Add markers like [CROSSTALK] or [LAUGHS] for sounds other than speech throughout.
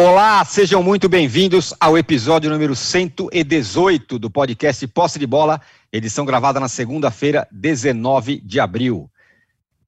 Olá, sejam muito bem-vindos ao episódio número 118 do podcast Posse de Bola, edição gravada na segunda-feira, 19 de abril,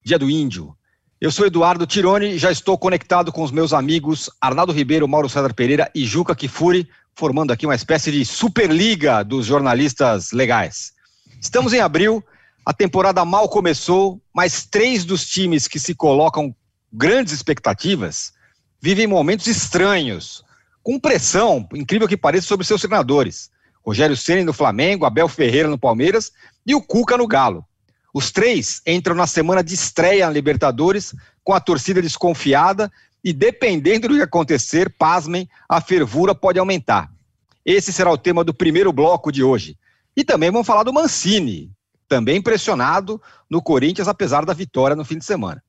dia do Índio. Eu sou Eduardo Tironi já estou conectado com os meus amigos Arnaldo Ribeiro, Mauro César Pereira e Juca Kifuri, formando aqui uma espécie de superliga dos jornalistas legais. Estamos em abril, a temporada mal começou, mas três dos times que se colocam grandes expectativas vivem momentos estranhos, com pressão, incrível que pareça, sobre seus treinadores. Rogério Ceni no Flamengo, Abel Ferreira no Palmeiras e o Cuca no Galo. Os três entram na semana de estreia na Libertadores com a torcida desconfiada e, dependendo do que acontecer, pasmem, a fervura pode aumentar. Esse será o tema do primeiro bloco de hoje. E também vamos falar do Mancini, também impressionado no Corinthians, apesar da vitória no fim de semana.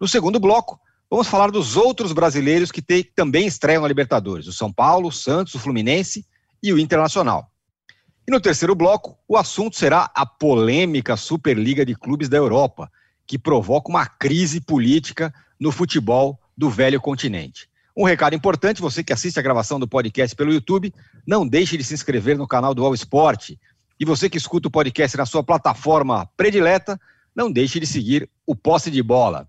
No segundo bloco, Vamos falar dos outros brasileiros que tem, também estreiam na Libertadores: o São Paulo, o Santos, o Fluminense e o Internacional. E no terceiro bloco, o assunto será a polêmica Superliga de Clubes da Europa, que provoca uma crise política no futebol do velho continente. Um recado importante: você que assiste a gravação do podcast pelo YouTube, não deixe de se inscrever no canal do All Sport. E você que escuta o podcast na sua plataforma predileta, não deixe de seguir o Posse de Bola.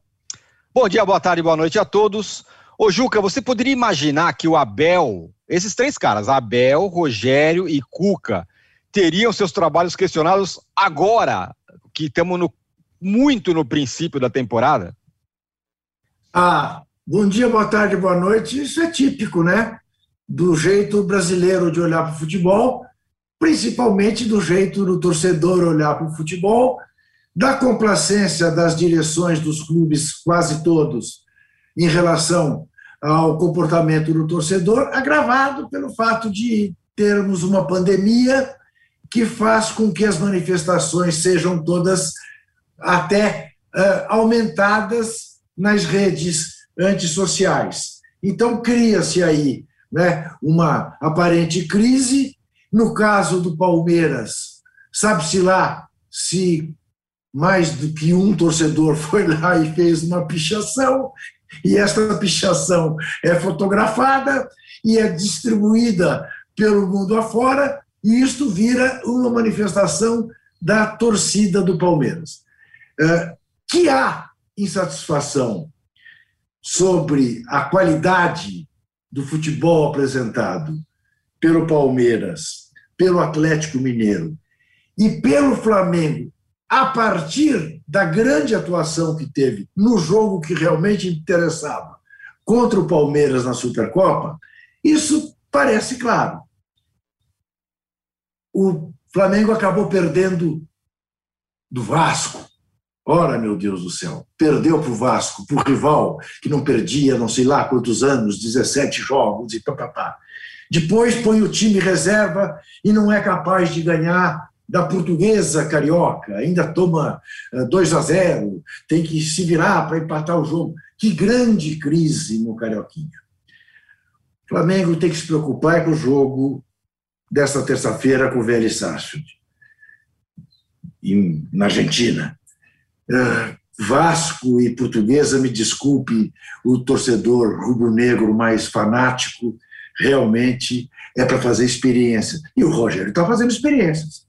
Bom dia, boa tarde, boa noite a todos. Ô Juca, você poderia imaginar que o Abel, esses três caras, Abel, Rogério e Cuca, teriam seus trabalhos questionados agora, que estamos no, muito no princípio da temporada? Ah, bom dia, boa tarde, boa noite. Isso é típico, né? Do jeito brasileiro de olhar para o futebol, principalmente do jeito do torcedor olhar para o futebol da complacência das direções dos clubes, quase todos, em relação ao comportamento do torcedor, agravado pelo fato de termos uma pandemia que faz com que as manifestações sejam todas até uh, aumentadas nas redes antissociais. Então, cria-se aí né, uma aparente crise. No caso do Palmeiras, sabe-se lá se mais do que um torcedor [LAUGHS] foi lá e fez uma pichação, e essa pichação é fotografada e é distribuída pelo mundo afora, e isto vira uma manifestação da torcida do Palmeiras. É, que há insatisfação sobre a qualidade do futebol apresentado pelo Palmeiras, pelo Atlético Mineiro e pelo Flamengo a partir da grande atuação que teve no jogo que realmente interessava contra o Palmeiras na Supercopa, isso parece claro. O Flamengo acabou perdendo do Vasco. Ora, meu Deus do céu, perdeu para o Vasco, para o rival, que não perdia não sei lá quantos anos, 17 jogos e papapá. Depois põe o time reserva e não é capaz de ganhar da portuguesa carioca, ainda toma 2 eh, a 0, tem que se virar para empatar o jogo. Que grande crise no Carioquinha. O Flamengo tem que se preocupar com o jogo desta terça-feira com o Vélez Sarsfield, na Argentina. Uh, Vasco e Portuguesa, me desculpe o torcedor rubro-negro mais fanático, realmente é para fazer experiência. E o Rogério está fazendo experiências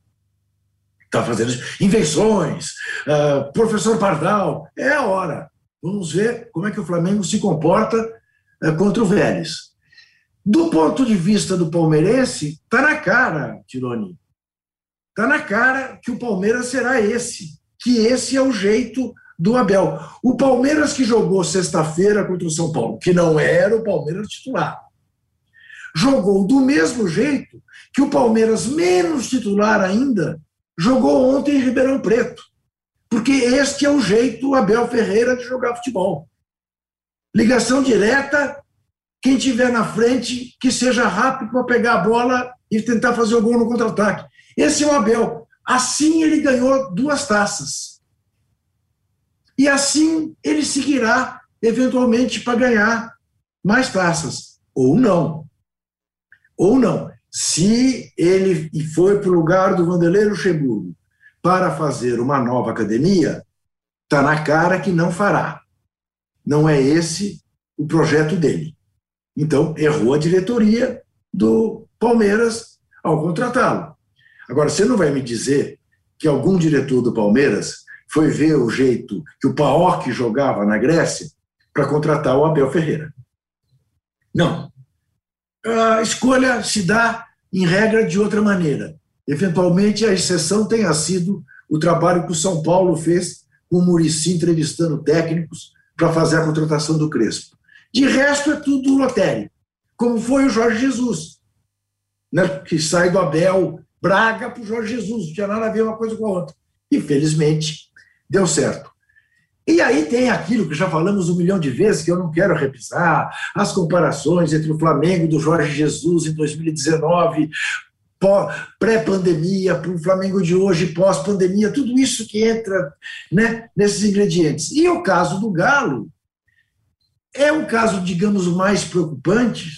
está fazendo invenções, uh, professor Pardal, é a hora. Vamos ver como é que o Flamengo se comporta uh, contra o Vélez. Do ponto de vista do palmeirense, está na cara, Tironi. Está na cara que o Palmeiras será esse, que esse é o jeito do Abel. O Palmeiras que jogou sexta-feira contra o São Paulo, que não era o Palmeiras titular, jogou do mesmo jeito que o Palmeiras menos titular ainda jogou ontem em Ribeirão Preto. Porque este é o jeito Abel Ferreira de jogar futebol. Ligação direta, quem tiver na frente, que seja rápido para pegar a bola e tentar fazer o gol no contra-ataque. Esse é o Abel. Assim ele ganhou duas taças. E assim ele seguirá, eventualmente, para ganhar mais taças. Ou não. Ou não. Se ele foi para o lugar do Vanderlei Luxemburgo para fazer uma nova academia, está na cara que não fará. Não é esse o projeto dele. Então, errou a diretoria do Palmeiras ao contratá-lo. Agora, você não vai me dizer que algum diretor do Palmeiras foi ver o jeito que o Paok jogava na Grécia para contratar o Abel Ferreira. Não. A escolha se dá, em regra, de outra maneira. Eventualmente, a exceção tenha sido o trabalho que o São Paulo fez com o Murici entrevistando técnicos para fazer a contratação do Crespo. De resto, é tudo lotério, como foi o Jorge Jesus, né, que sai do Abel Braga para o Jorge Jesus, não tinha nada a ver uma coisa com a outra. Infelizmente, deu certo. E aí tem aquilo que já falamos um milhão de vezes, que eu não quero repisar, as comparações entre o Flamengo do Jorge Jesus em 2019, pré-pandemia, para o Flamengo de hoje, pós-pandemia, tudo isso que entra né, nesses ingredientes. E o caso do Galo é um caso, digamos, mais preocupante,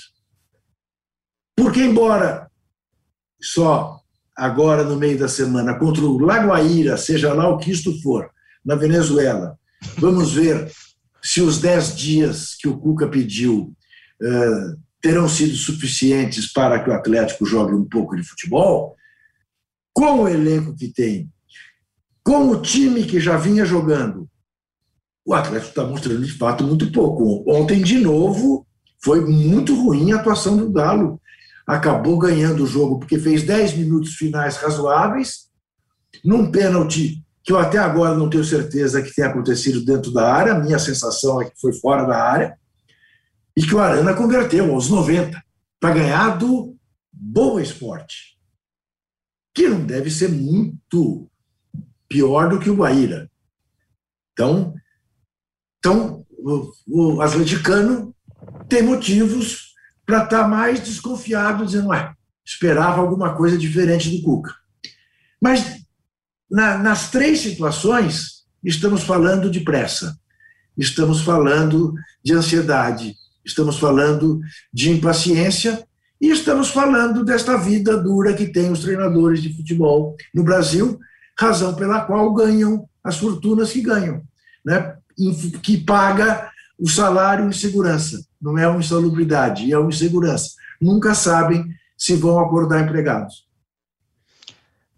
porque, embora só agora no meio da semana contra o Lagoaíra, seja lá o que isto for, na Venezuela, vamos ver se os dez dias que o Cuca pediu uh, terão sido suficientes para que o Atlético jogue um pouco de futebol, com o elenco que tem, com o time que já vinha jogando, o Atlético está mostrando de fato muito pouco. Ontem, de novo, foi muito ruim a atuação do Galo. Acabou ganhando o jogo porque fez 10 minutos finais razoáveis, num pênalti que eu até agora não tenho certeza que tenha acontecido dentro da área, a minha sensação é que foi fora da área e que o Arana converteu aos 90 para ganhar do Boa Esporte, que não deve ser muito pior do que o Guaíra. Então, então o, o atleticano tem motivos para estar tá mais desconfiado, dizendo, ué, esperava alguma coisa diferente do Cuca. Mas na, nas três situações, estamos falando de pressa, estamos falando de ansiedade, estamos falando de impaciência e estamos falando desta vida dura que tem os treinadores de futebol no Brasil, razão pela qual ganham as fortunas que ganham, né? que paga o salário em segurança, não é uma insalubridade, é uma insegurança. Nunca sabem se vão acordar empregados.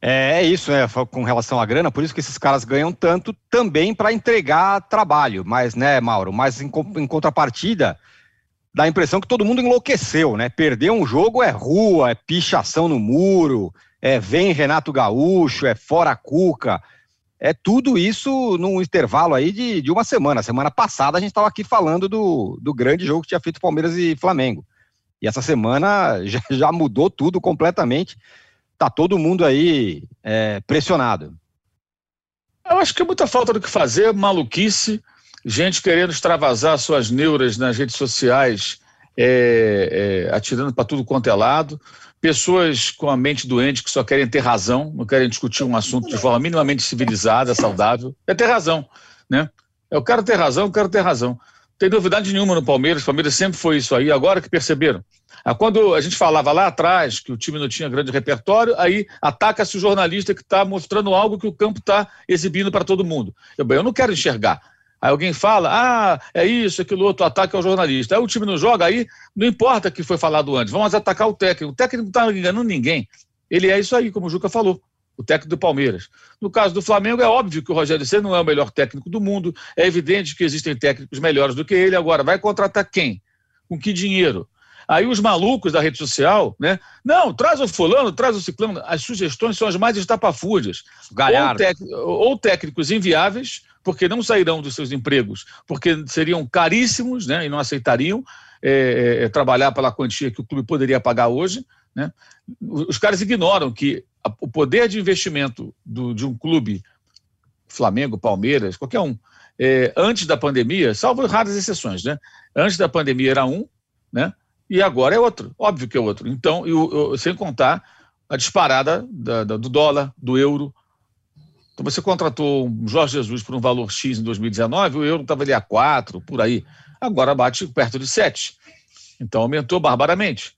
É, é isso, né? Com relação à grana, por isso que esses caras ganham tanto também para entregar trabalho. Mas, né, Mauro? Mas em, em contrapartida, dá a impressão que todo mundo enlouqueceu, né? Perder um jogo é rua, é pichação no muro, é vem Renato Gaúcho, é fora Cuca. É tudo isso num intervalo aí de, de uma semana. Semana passada a gente estava aqui falando do, do grande jogo que tinha feito Palmeiras e Flamengo. E essa semana [LAUGHS] já, já mudou tudo completamente. Tá todo mundo aí é, pressionado. Eu acho que é muita falta do que fazer, maluquice gente querendo extravasar suas neuras nas redes sociais, é, é, atirando para tudo quanto é lado, pessoas com a mente doente que só querem ter razão, não querem discutir um assunto de forma minimamente civilizada, saudável, é ter razão, né? Eu quero ter razão, eu quero ter razão. Tem novidade nenhuma no Palmeiras, o Palmeiras sempre foi isso aí, agora que perceberam. Ah, quando a gente falava lá atrás que o time não tinha grande repertório, aí ataca-se o jornalista que está mostrando algo que o campo está exibindo para todo mundo. Eu, bem, eu não quero enxergar. Aí alguém fala, ah, é isso, aquilo outro, ataque ao jornalista. Aí o time não joga, aí não importa o que foi falado antes, vamos atacar o técnico. O técnico não está enganando ninguém. Ele é isso aí, como o Juca falou, o técnico do Palmeiras. No caso do Flamengo, é óbvio que o Rogério Senna não é o melhor técnico do mundo, é evidente que existem técnicos melhores do que ele. Agora, vai contratar quem? Com que dinheiro? Aí os malucos da rede social, né? Não, traz o fulano, traz o ciclano. As sugestões são as mais estapafúrdias. Ou, ou técnicos inviáveis, porque não sairão dos seus empregos, porque seriam caríssimos né, e não aceitariam é, é, é, trabalhar pela quantia que o clube poderia pagar hoje. Né? Os caras ignoram que o poder de investimento do, de um clube, Flamengo, Palmeiras, qualquer um, é, antes da pandemia, salvo raras exceções, né? antes da pandemia era um, né? e agora é outro, óbvio que é outro. Então, eu, eu, sem contar a disparada da, da, do dólar, do euro, então você contratou um Jorge Jesus por um valor X em 2019, o euro estava ali a 4, por aí. Agora bate perto de 7. Então aumentou barbaramente.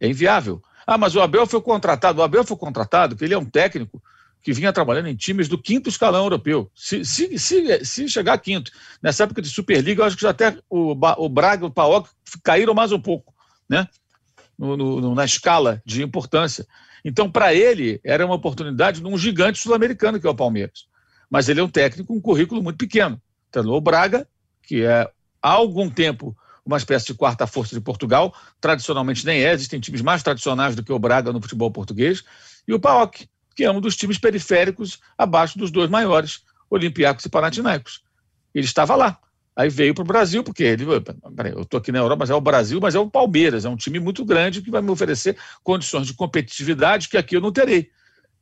É inviável. Ah, mas o Abel foi contratado. O Abel foi contratado porque ele é um técnico que vinha trabalhando em times do quinto escalão europeu. Se, se, se, se chegar a quinto, nessa época de Superliga, eu acho que já até o, o Braga e o Paok caíram mais um pouco. né? No, no, na escala de importância. Então, para ele, era uma oportunidade num gigante sul-americano, que é o Palmeiras. Mas ele é um técnico com um currículo muito pequeno. Treinou o Braga, que é há algum tempo uma espécie de quarta força de Portugal, tradicionalmente nem é, existem times mais tradicionais do que o Braga no futebol português, e o PAOK, que é um dos times periféricos abaixo dos dois maiores, Olympiacos e Panathinaikos. Ele estava lá. Aí veio para o Brasil, porque ele, peraí, eu estou aqui na Europa, mas é o Brasil, mas é o Palmeiras, é um time muito grande que vai me oferecer condições de competitividade que aqui eu não terei.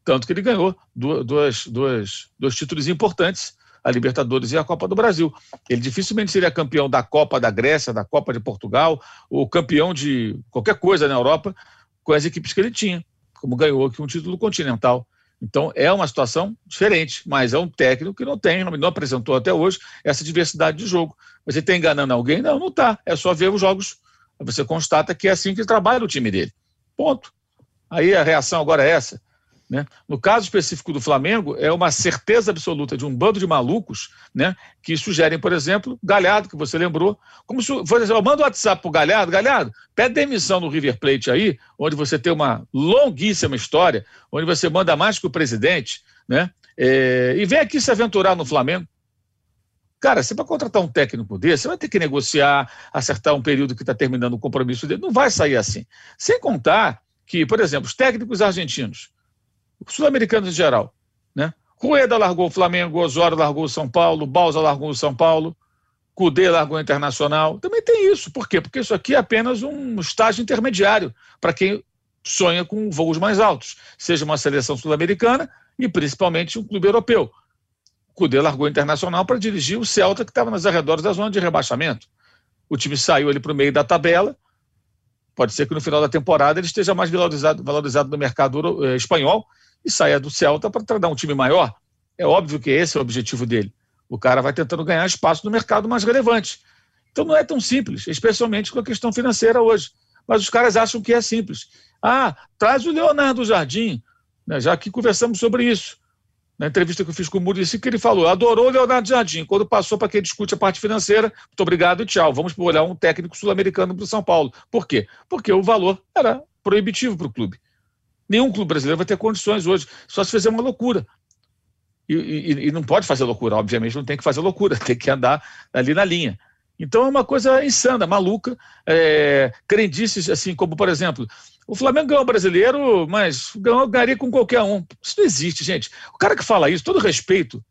Tanto que ele ganhou dois, dois, dois títulos importantes, a Libertadores e a Copa do Brasil. Ele dificilmente seria campeão da Copa da Grécia, da Copa de Portugal, ou campeão de qualquer coisa na Europa com as equipes que ele tinha, como ganhou aqui um título continental. Então é uma situação diferente, mas é um técnico que não tem, não apresentou até hoje essa diversidade de jogo. Você está enganando alguém? Não, não está. É só ver os jogos. Você constata que é assim que trabalha o time dele. Ponto. Aí a reação agora é essa. Né? No caso específico do Flamengo, é uma certeza absoluta de um bando de malucos né, que sugerem, por exemplo, Galhardo, que você lembrou. Como se, por exemplo, manda um WhatsApp para Galhardo, Galhardo, pede demissão no River Plate aí, onde você tem uma longuíssima história, onde você manda mais que o presidente, né? É, e vem aqui se aventurar no Flamengo. Cara, você para contratar um técnico desse, você vai ter que negociar, acertar um período que está terminando o compromisso dele. Não vai sair assim. Sem contar que, por exemplo, os técnicos argentinos, sul-americanos em geral. Né? Rueda largou o Flamengo, Osório largou o São Paulo, Balsa largou o São Paulo, Cudê largou o Internacional. Também tem isso. Por quê? Porque isso aqui é apenas um estágio intermediário para quem sonha com voos mais altos, seja uma seleção sul-americana e principalmente um clube europeu. Cudê largou o Internacional para dirigir o Celta, que estava nos arredores da zona de rebaixamento. O time saiu ali para o meio da tabela. Pode ser que no final da temporada ele esteja mais valorizado, valorizado no mercado eh, espanhol e saia do Celta para treinar um time maior. É óbvio que esse é o objetivo dele. O cara vai tentando ganhar espaço no mercado mais relevante. Então não é tão simples, especialmente com a questão financeira hoje. Mas os caras acham que é simples. Ah, traz o Leonardo Jardim, né, já que conversamos sobre isso. Na entrevista que eu fiz com o Murici, que ele falou, adorou o Leonardo Jardim. Quando passou para quem discute a parte financeira, muito obrigado e tchau. Vamos olhar um técnico sul-americano para o São Paulo. Por quê? Porque o valor era proibitivo para o clube. Nenhum clube brasileiro vai ter condições hoje, só se fizer uma loucura. E, e, e, não pode fazer loucura, obviamente, não tem que fazer loucura, [LAUGHS] tem que andar ali na linha. Então é uma coisa insana, maluca. É, crendices, assim, como, por exemplo, o Flamengo ganhou o brasileiro, mas ganhou, ganharia com qualquer um. Isso não existe, gente. O cara que fala isso, todo respeito,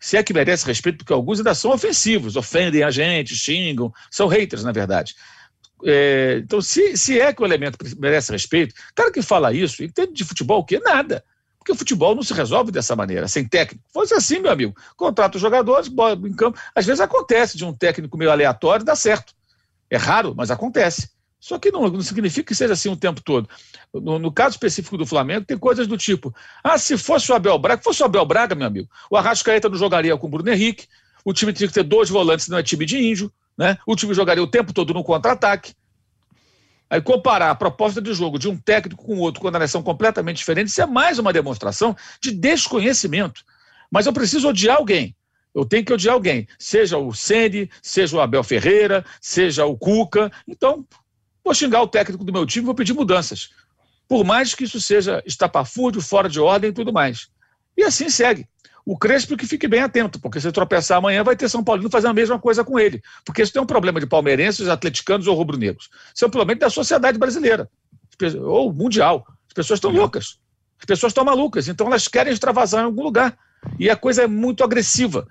se é que merece respeito, porque alguns ainda são ofensivos, ofendem a gente, xingam, são haters, na verdade. É, então, se, se é que o elemento merece respeito, cara que fala isso, entende de futebol o quê? Nada. Porque o futebol não se resolve dessa maneira, sem técnico. Fosse assim, meu amigo. Contrata os jogadores, bota em campo. Às vezes acontece de um técnico meio aleatório dá certo. É raro, mas acontece. Só que não, não significa que seja assim o tempo todo. No, no, caso específico do Flamengo, tem coisas do tipo: ah, se fosse o Abel Braga, fosse o Abel Braga, meu amigo, o Arrascaeta não jogaria com o Bruno Henrique, o time tinha que ter dois volantes, não é time de índio, né? O time jogaria o tempo todo no contra-ataque. Aí comparar a proposta de jogo de um técnico com outro, quando elas são completamente diferentes, isso é mais uma demonstração de desconhecimento. Mas eu preciso odiar alguém. Eu tenho que odiar alguém, seja o Ceni, seja o Abel Ferreira, seja o Cuca. Então, vou xingar o técnico do meu time, vou pedir mudanças. Por mais que isso seja estapafúrdio, fora de ordem e tudo mais. E assim segue. O Crespo que fique bem atento, porque se tropeçar amanhã vai ter São Paulino fazendo a mesma coisa com ele. Porque isso tem um problema de palmeirenses, atleticanos ou rubro-negros. Isso é um problema da sociedade brasileira, ou mundial. As pessoas estão loucas. As pessoas estão malucas, então elas querem extravasar em algum lugar. E a coisa é muito agressiva.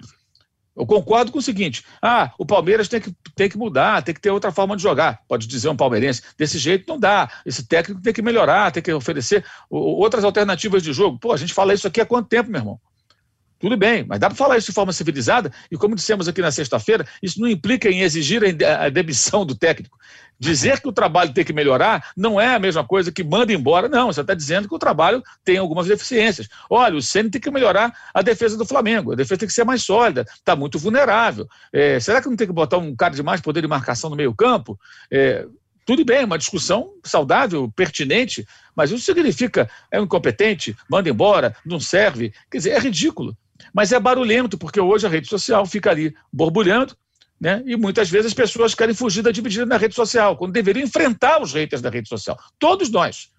Eu concordo com o seguinte: ah, o Palmeiras tem que, tem que mudar, tem que ter outra forma de jogar, pode dizer um palmeirense. Desse jeito não dá. Esse técnico tem que melhorar, tem que oferecer outras alternativas de jogo. Pô, a gente fala isso aqui há quanto tempo, meu irmão? Tudo bem, mas dá para falar isso de forma civilizada, e como dissemos aqui na sexta-feira, isso não implica em exigir a demissão do técnico. Dizer que o trabalho tem que melhorar não é a mesma coisa que manda embora, não. Você está dizendo que o trabalho tem algumas deficiências. Olha, o Ceni tem que melhorar a defesa do Flamengo, a defesa tem que ser mais sólida, está muito vulnerável. É, será que não tem que botar um cara de mais poder de marcação no meio-campo? É, tudo bem, uma discussão saudável, pertinente, mas isso significa é um incompetente, manda embora, não serve. Quer dizer, é ridículo. Mas é barulhento, porque hoje a rede social fica ali borbulhando, Né? E muitas vezes as pessoas querem fugir da dividida na rede social, quando deveriam enfrentar os haters da rede social. Todos nós,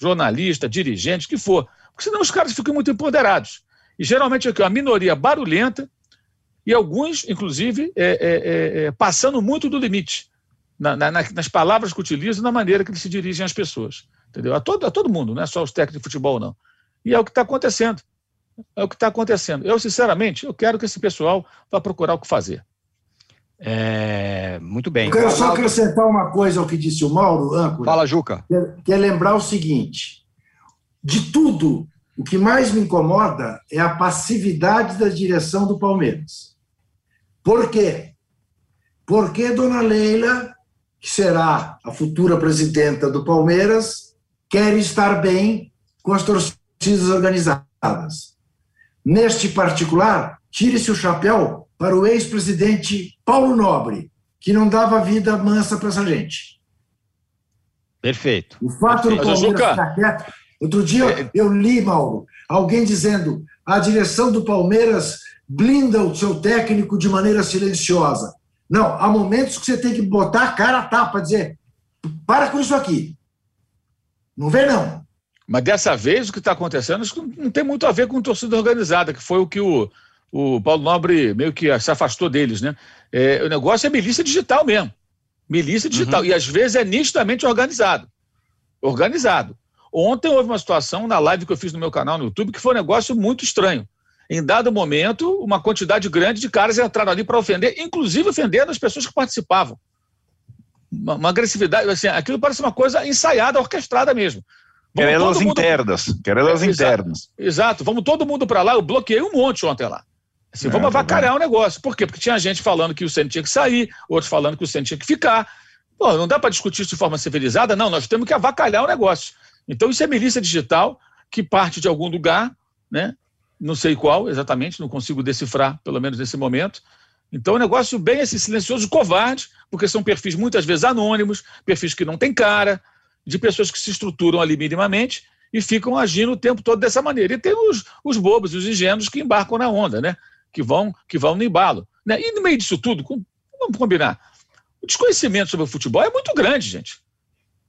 jornalista, dirigente, que for. Porque senão os caras ficam muito empoderados. E geralmente é uma minoria barulhenta e alguns, inclusive, é, é, é, é, passando muito do limite na, na, nas palavras que utilizam, na maneira que eles se dirigem às pessoas. Entendeu? A todo, a todo mundo, não é só os técnicos de futebol, não. E é o que está acontecendo. É o que está acontecendo. Eu, sinceramente, eu quero que esse pessoal vá procurar o que fazer. É, muito bem. Eu quero só acrescentar uma coisa ao que disse o Mauro, âncora. Fala, Juca. Que é lembrar o seguinte: de tudo, o que mais me incomoda é a passividade da direção do Palmeiras. Por quê? Porque Dona Leila, que será a futura presidenta do Palmeiras, quer estar bem com as torcidas organizadas. Neste particular, tire-se o chapéu para o ex-presidente Paulo Nobre, que não dava vida mansa para essa gente. Perfeito. O fato Perfeito. do Palmeiras ficar quieto. Outro dia é... eu li, Mauro, alguém dizendo a direção do Palmeiras blinda o seu técnico de maneira silenciosa. Não, há momentos que você tem que botar a cara a tapa, dizer, para com isso aqui. Não vê, não. Mas dessa vez o que está acontecendo não tem muito a ver com torcida organizada, que foi o que o, o Paulo Nobre meio que se afastou deles, né? É, o negócio é milícia digital mesmo. Milícia digital. Uhum. E às vezes é nitidamente organizado. Organizado. Ontem houve uma situação na live que eu fiz no meu canal no YouTube que foi um negócio muito estranho. Em dado momento, uma quantidade grande de caras entraram ali para ofender, inclusive ofendendo as pessoas que participavam. Uma, uma, agressividade, assim, aquilo parece uma coisa ensaiada, orquestrada mesmo. Querelas mundo... internas. Querelas é, internas. Exato, exato, vamos todo mundo para lá. Eu bloqueei um monte ontem lá. Assim, é, vamos avacalhar o negócio. Por quê? Porque tinha gente falando que o Senna tinha que sair, outros falando que o Senna tinha que ficar. Pô, não dá para discutir isso de forma civilizada? Não, nós temos que avacalhar o negócio. Então, isso é milícia digital que parte de algum lugar, né? não sei qual exatamente, não consigo decifrar, pelo menos nesse momento. Então, é um negócio bem assim, silencioso, covarde, porque são perfis muitas vezes anônimos, perfis que não têm cara, de pessoas que se estruturam ali minimamente e ficam agindo o tempo todo dessa maneira. E tem os, os bobos os ingênuos que embarcam na onda, né? que vão, que vão no embalo. Né? E no meio disso tudo, vamos combinar, o desconhecimento sobre o futebol é muito grande, gente.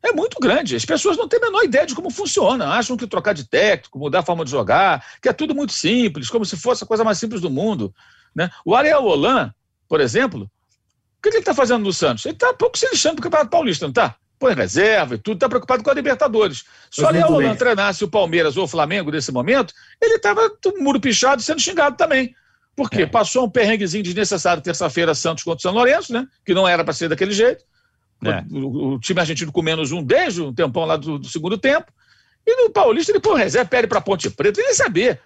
É muito grande. As pessoas não têm a menor ideia de como funciona. Acham que trocar de técnico, mudar a forma de jogar, que é tudo muito simples, como se fosse a coisa mais simples do mundo. Né? O Ariel Holan, por exemplo, o que ele está fazendo no Santos? Ele está pouco se lixando para o Campeonato Paulista, não está? Põe reserva e tudo, está preocupado com a Libertadores. Se o Holan treinasse o Palmeiras ou o Flamengo nesse momento, ele estava muro pichado sendo xingado também. Porque é. passou um perrenguezinho desnecessário terça-feira Santos contra o São Lourenço, né? Que não era para ser daquele jeito. É. O, o, time argentino com menos um desde um tempão lá do, do segundo tempo. E no Paulista ele põe reserva, pede para Ponte Preta, nem saber.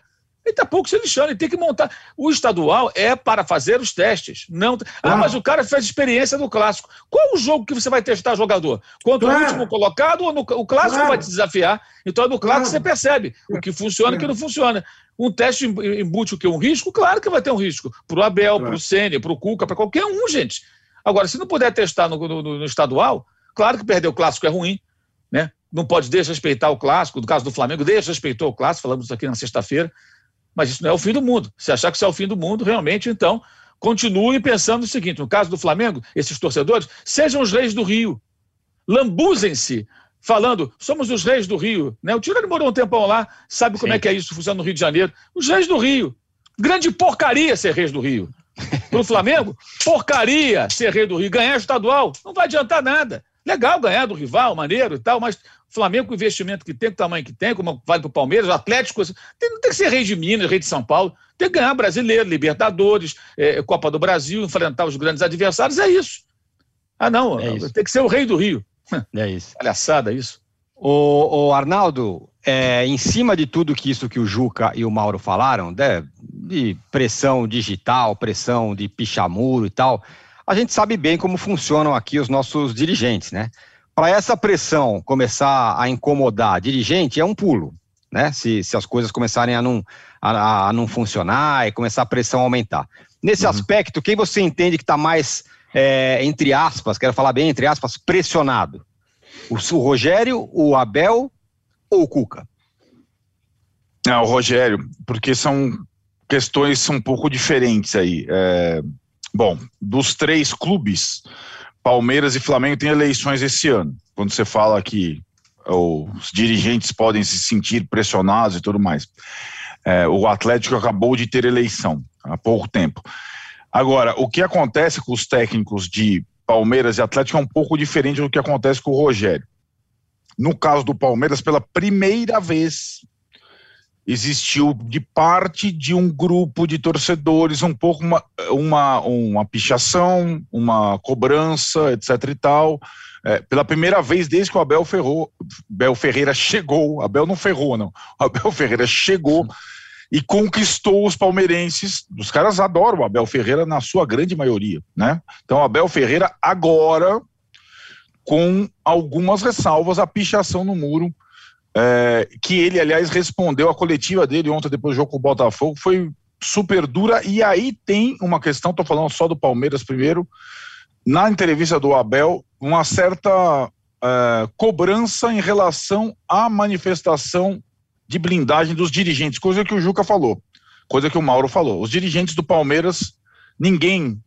Ele está pouco se lixando, ele tem que montar. O estadual é para fazer os testes. Não... Ah, ah, mas o cara fez experiência no clássico. Qual o jogo que você vai testar jogador? Contra claro. o último colocado ou no... o clássico claro. vai te desafiar? Então no clássico claro. você percebe o que funciona e o que não funciona. Um teste embute o que? Um risco? Claro que vai ter um risco. Para o Abel, para o Sênia, para o Cuca, para qualquer um, gente. Agora, se não puder testar no, no, no, estadual, claro que perder o clássico é ruim, né? Não pode desrespeitar o clássico. No caso do Flamengo, desrespeitou o clássico, falamos isso aqui na sexta-feira. Mas isso não é o fim do mundo. Se achar que isso é o fim do mundo, realmente, então, continue pensando o seguinte: no caso do Flamengo, esses torcedores, sejam os reis do Rio. Lambuzem-se falando, somos os reis do Rio. Né? O Tirani morou um tempão lá, sabe como é que é isso, funciona no Rio de Janeiro. Os reis do Rio. Grande porcaria ser reis do Rio. [LAUGHS] Para o Flamengo, porcaria ser rei do Rio. Ganhar estadual não vai adiantar nada. Legal ganhar do rival, maneiro e tal, mas o Flamengo, com o investimento que tem, com o tamanho que tem, como vale para o Palmeiras, o Atlético, tem, não tem que ser rei de Minas, rei de São Paulo, tem que ganhar brasileiro, Libertadores, é, Copa do Brasil, enfrentar os grandes adversários, é isso. Ah, não, é tem que ser o rei do Rio. [LAUGHS] É isso. Palhaçada isso. O, o Arnaldo, é, em cima de tudo que isso que o Juca e o Mauro falaram, de, né, de pressão digital, pressão de pichamuro e tal, a gente sabe bem como funcionam aqui os nossos dirigentes, né? Para essa pressão começar a incomodar dirigente, é um pulo, né? Se, se as coisas começarem a não, a, a não funcionar e começar a pressão a aumentar. Nesse uhum. aspecto, quem você entende que está mais, é, entre aspas, quero falar bem, entre aspas, pressionado? O, o Rogério, o Abel ou o Cuca? Não, o Rogério, porque são questões um pouco diferentes aí. É, Bom, dos três clubes, Palmeiras e Flamengo têm eleições esse ano. Quando você fala que os dirigentes podem se sentir pressionados e tudo mais. É, o Atlético acabou de ter eleição há pouco tempo. Agora, o que acontece com os técnicos de Palmeiras e Atlético é um pouco diferente do que acontece com o Rogério. No caso do Palmeiras, pela primeira vez existiu de parte de um grupo de torcedores um pouco uma, uma, uma pichação, uma cobrança, etc e tal. É, pela primeira vez desde que o Abel, Ferrou, Abel Ferreira chegou, Abel não ferrou, não, [LAUGHS] Abel Ferreira chegou e conquistou os palmeirenses. Os caras adoram o Abel Ferreira na sua grande maioria, né? Então, Abel Ferreira agora com algumas ressalvas a pichação no muro é, que ele, aliás, respondeu a coletiva dele ontem, depois do jogo com o Botafogo, foi super dura. E aí tem uma questão, estou falando só do Palmeiras primeiro, na entrevista do Abel, uma certa é, cobrança em relação à manifestação de blindagem dos dirigentes, coisa que o Juca falou, coisa que o Mauro falou. Os dirigentes do Palmeiras, ninguém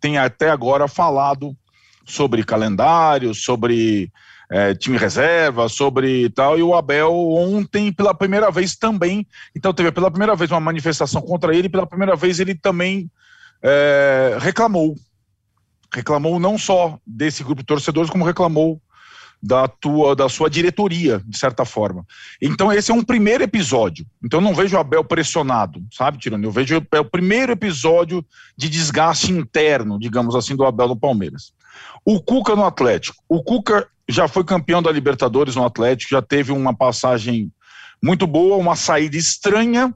tem até agora falado sobre calendário, sobre é, time reserva, sobre tal, e o Abel ontem, pela primeira vez também, então teve pela primeira vez uma manifestação contra ele, pela primeira vez ele também é, reclamou. Reclamou não só desse grupo de torcedores, como reclamou da tua da sua diretoria, de certa forma. Então esse é um primeiro episódio. Então não vejo o Abel pressionado, sabe, Tirando? Eu vejo é o primeiro episódio de desgaste interno, digamos assim, do Abel no Palmeiras. O Cuca no Atlético. O Cuca já foi campeão da Libertadores no Atlético, já teve uma passagem muito boa, uma saída estranha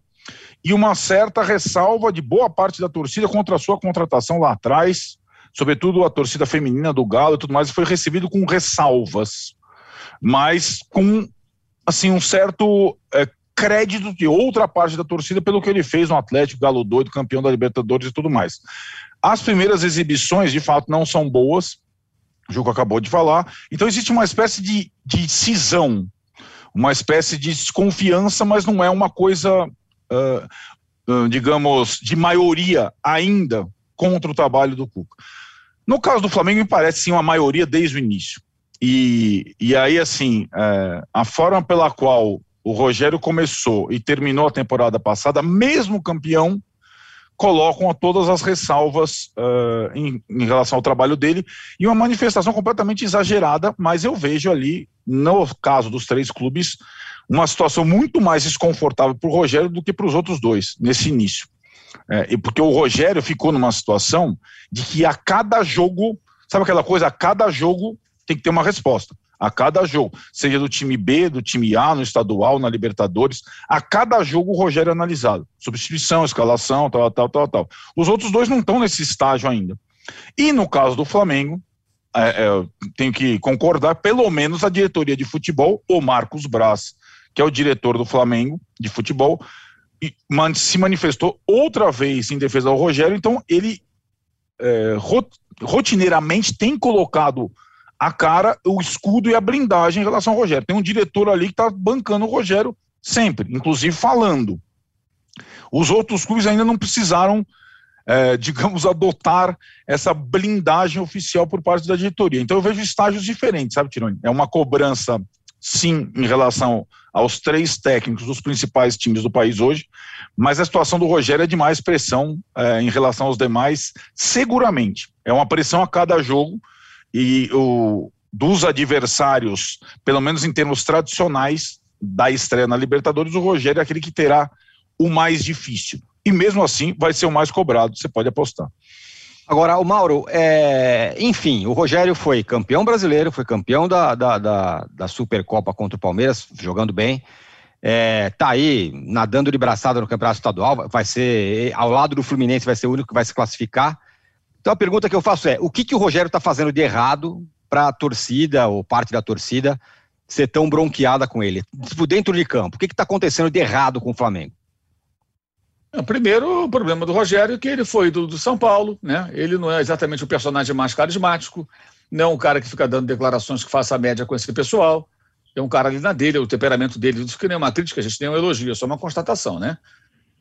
e uma certa ressalva de boa parte da torcida contra a sua contratação lá atrás, sobretudo a torcida feminina do Galo e tudo mais, foi recebido com ressalvas, mas com assim um certo é, crédito de outra parte da torcida pelo que ele fez no Atlético, Galo doido, campeão da Libertadores e tudo mais. As primeiras exibições, de fato, não são boas, o Juco acabou de falar. Então existe uma espécie de, de cisão, uma espécie de desconfiança, mas não é uma coisa, uh, digamos, de maioria ainda contra o trabalho do Cuca. No caso do Flamengo, me parece sim uma maioria desde o início. E, e aí, assim, uh, a forma pela qual o Rogério começou e terminou a temporada passada, mesmo campeão, colocam a todas as ressalvas uh, em, em, relação ao trabalho dele e uma manifestação completamente exagerada, mas eu vejo ali, no caso dos três clubes, uma situação muito mais desconfortável para o Rogério do que para os outros dois, nesse início. É, e porque o Rogério ficou numa situação de que a cada jogo, sabe aquela coisa, a cada jogo tem que ter uma resposta a cada jogo, seja do time B, do time A, no estadual, na Libertadores, a cada jogo o Rogério é analisado. Substituição, escalação, tal, tal, tal, tal. Os outros dois não estão nesse estágio ainda. E no caso do Flamengo, é, é, tenho que concordar, pelo menos a diretoria de futebol, o Marcos Braz, que é o diretor do Flamengo de futebol, se manifestou outra vez em defesa do Rogério, então ele é, rotineiramente tem colocado a cara, o escudo e a blindagem em relação ao Rogério. Tem um diretor ali que está bancando o Rogério sempre, inclusive falando. Os outros clubes ainda não precisaram, é, [LAUGHS] digamos, adotar essa blindagem oficial por parte da diretoria. Então eu vejo estágios diferentes, sabe, Tironi? É uma cobrança, sim, em relação aos três técnicos dos principais times do país hoje, mas a situação do Rogério é de mais pressão é, em relação aos demais, seguramente. É uma pressão a cada jogo e o, dos adversários, pelo menos em termos tradicionais, da estreia na Libertadores, o Rogério é aquele que terá o mais difícil. E mesmo assim, vai ser o mais cobrado, você pode apostar. Agora, o Mauro, é... enfim, o Rogério foi campeão brasileiro, foi campeão da, da, da, da Supercopa contra o Palmeiras, jogando bem. É, tá aí nadando de braçada no campeonato estadual, vai ser ao lado do Fluminense, vai ser o único que vai se classificar. Então a pergunta que eu faço é: o que, que o Rogério está fazendo de errado para a torcida ou parte da torcida ser tão bronqueada com ele? Tipo, dentro de campo, o que está acontecendo de errado com o Flamengo? Primeiro, o problema do Rogério é que ele foi do, do, São Paulo, né? Ele não é exatamente o personagem mais carismático, não é um cara que fica dando declarações que faça a média com esse pessoal. É um cara ali na dele, o temperamento dele, isso que nem uma crítica, a gente nem um elogio, é só uma constatação, né?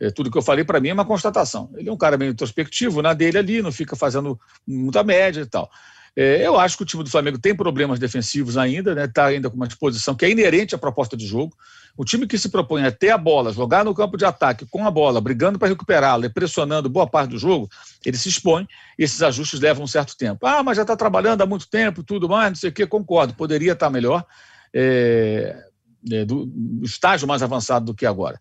É, tudo que eu falei para mim é uma constatação. Ele é um cara meio introspectivo na dele ali, não fica fazendo muita média e tal. É, eu acho que o time do Flamengo tem problemas defensivos ainda, está né? Tá ainda com uma disposição que é inerente à proposta de jogo. O time que se propõe a ter a bola, jogar no campo de ataque com a bola, brigando para recuperá-la, pressionando boa parte do jogo, ele se expõe e esses ajustes levam um certo tempo. Ah, mas já está trabalhando há muito tempo, tudo mais, não sei o quê, concordo, poderia estar tá melhor, é, é, do, do estágio mais avançado do que agora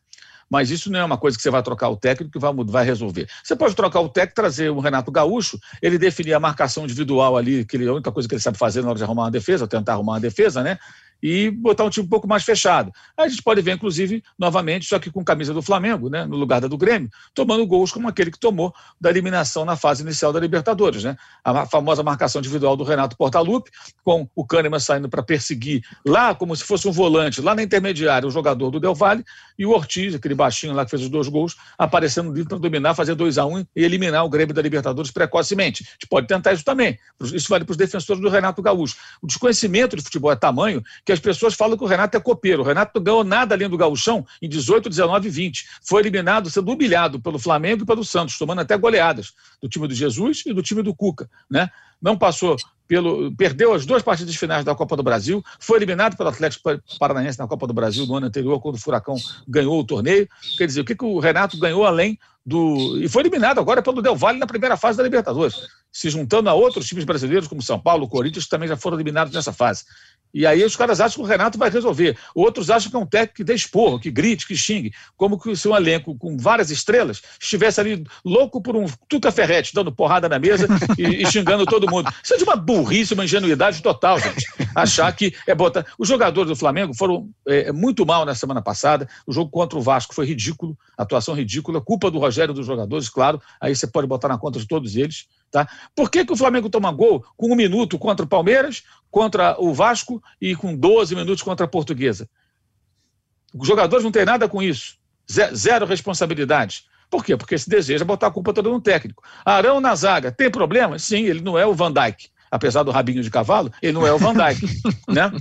mas isso não é uma coisa que você vai trocar o técnico que vai, vai resolver. Você pode trocar o técnico, trazer o Renato Gaúcho, ele definir a marcação individual ali, que ele, a única coisa que ele sabe fazer na hora de arrumar uma defesa, ou tentar arrumar uma defesa, né? E botar um time um pouco mais fechado. A gente pode ver, inclusive, novamente, só que com camisa do Flamengo, né, no lugar da do Grêmio, tomando gols como aquele que tomou da eliminação na fase inicial da Libertadores. Né? A famosa marcação individual do Renato Portaluppi, com o Kahneman saindo para perseguir lá, como se fosse um volante, lá na intermediária, o jogador do Del Valle, e o Ortiz, aquele baixinho lá que fez os dois gols, aparecendo livre para dominar, fazer 2 a 1 um, e eliminar o Grêmio da Libertadores precocemente. A gente pode tentar isso também. Isso vale para os defensores do Renato Gaúcho. O desconhecimento de futebol é tamanho que as pessoas falam que o Renato é copeiro. O Renato não ganhou nada além do gauchão em 18, 19 e 20. Foi eliminado, sendo humilhado pelo Flamengo e pelo Santos, tomando até goleadas do time do Jesus e do time do Cuca. Né? Não passou pelo. Perdeu as duas partidas finais da Copa do Brasil, foi eliminado pelo Atlético Paranaense na Copa do Brasil no ano anterior, quando o Furacão ganhou o torneio. Quer dizer, o que, que o Renato ganhou além do. E foi eliminado agora pelo Del Valle na primeira fase da Libertadores, se juntando a outros times brasileiros, como São Paulo, Corinthians, que também já foram eliminados nessa fase. E aí os caras acham que o Renato vai resolver. Outros acham que é um técnico que dê esporro, que grite, que xingue. Como que o seu elenco com várias estrelas estivesse ali louco por um Tuca Ferretti, dando porrada na mesa e, e, xingando todo mundo. Isso é de uma burrice, uma ingenuidade total, gente. Achar que é botar... Os jogadores do Flamengo foram é, muito mal na semana passada. O jogo contra o Vasco foi ridículo, atuação ridícula. Culpa do Rogério dos jogadores, claro. Aí você pode botar na conta de todos eles. Tá? Por que, que o Flamengo toma gol com um minuto contra o Palmeiras, contra o Vasco e com 12 minutos contra a Portuguesa? Os jogadores não têm nada com isso. Zero responsabilidade. Por quê? Porque se deseja botar a culpa toda no técnico. Arão na zaga, tem problema? Sim, ele não é o Van Dijk. Apesar do rabinho de cavalo, ele não é o Van Dijk. [LAUGHS] né?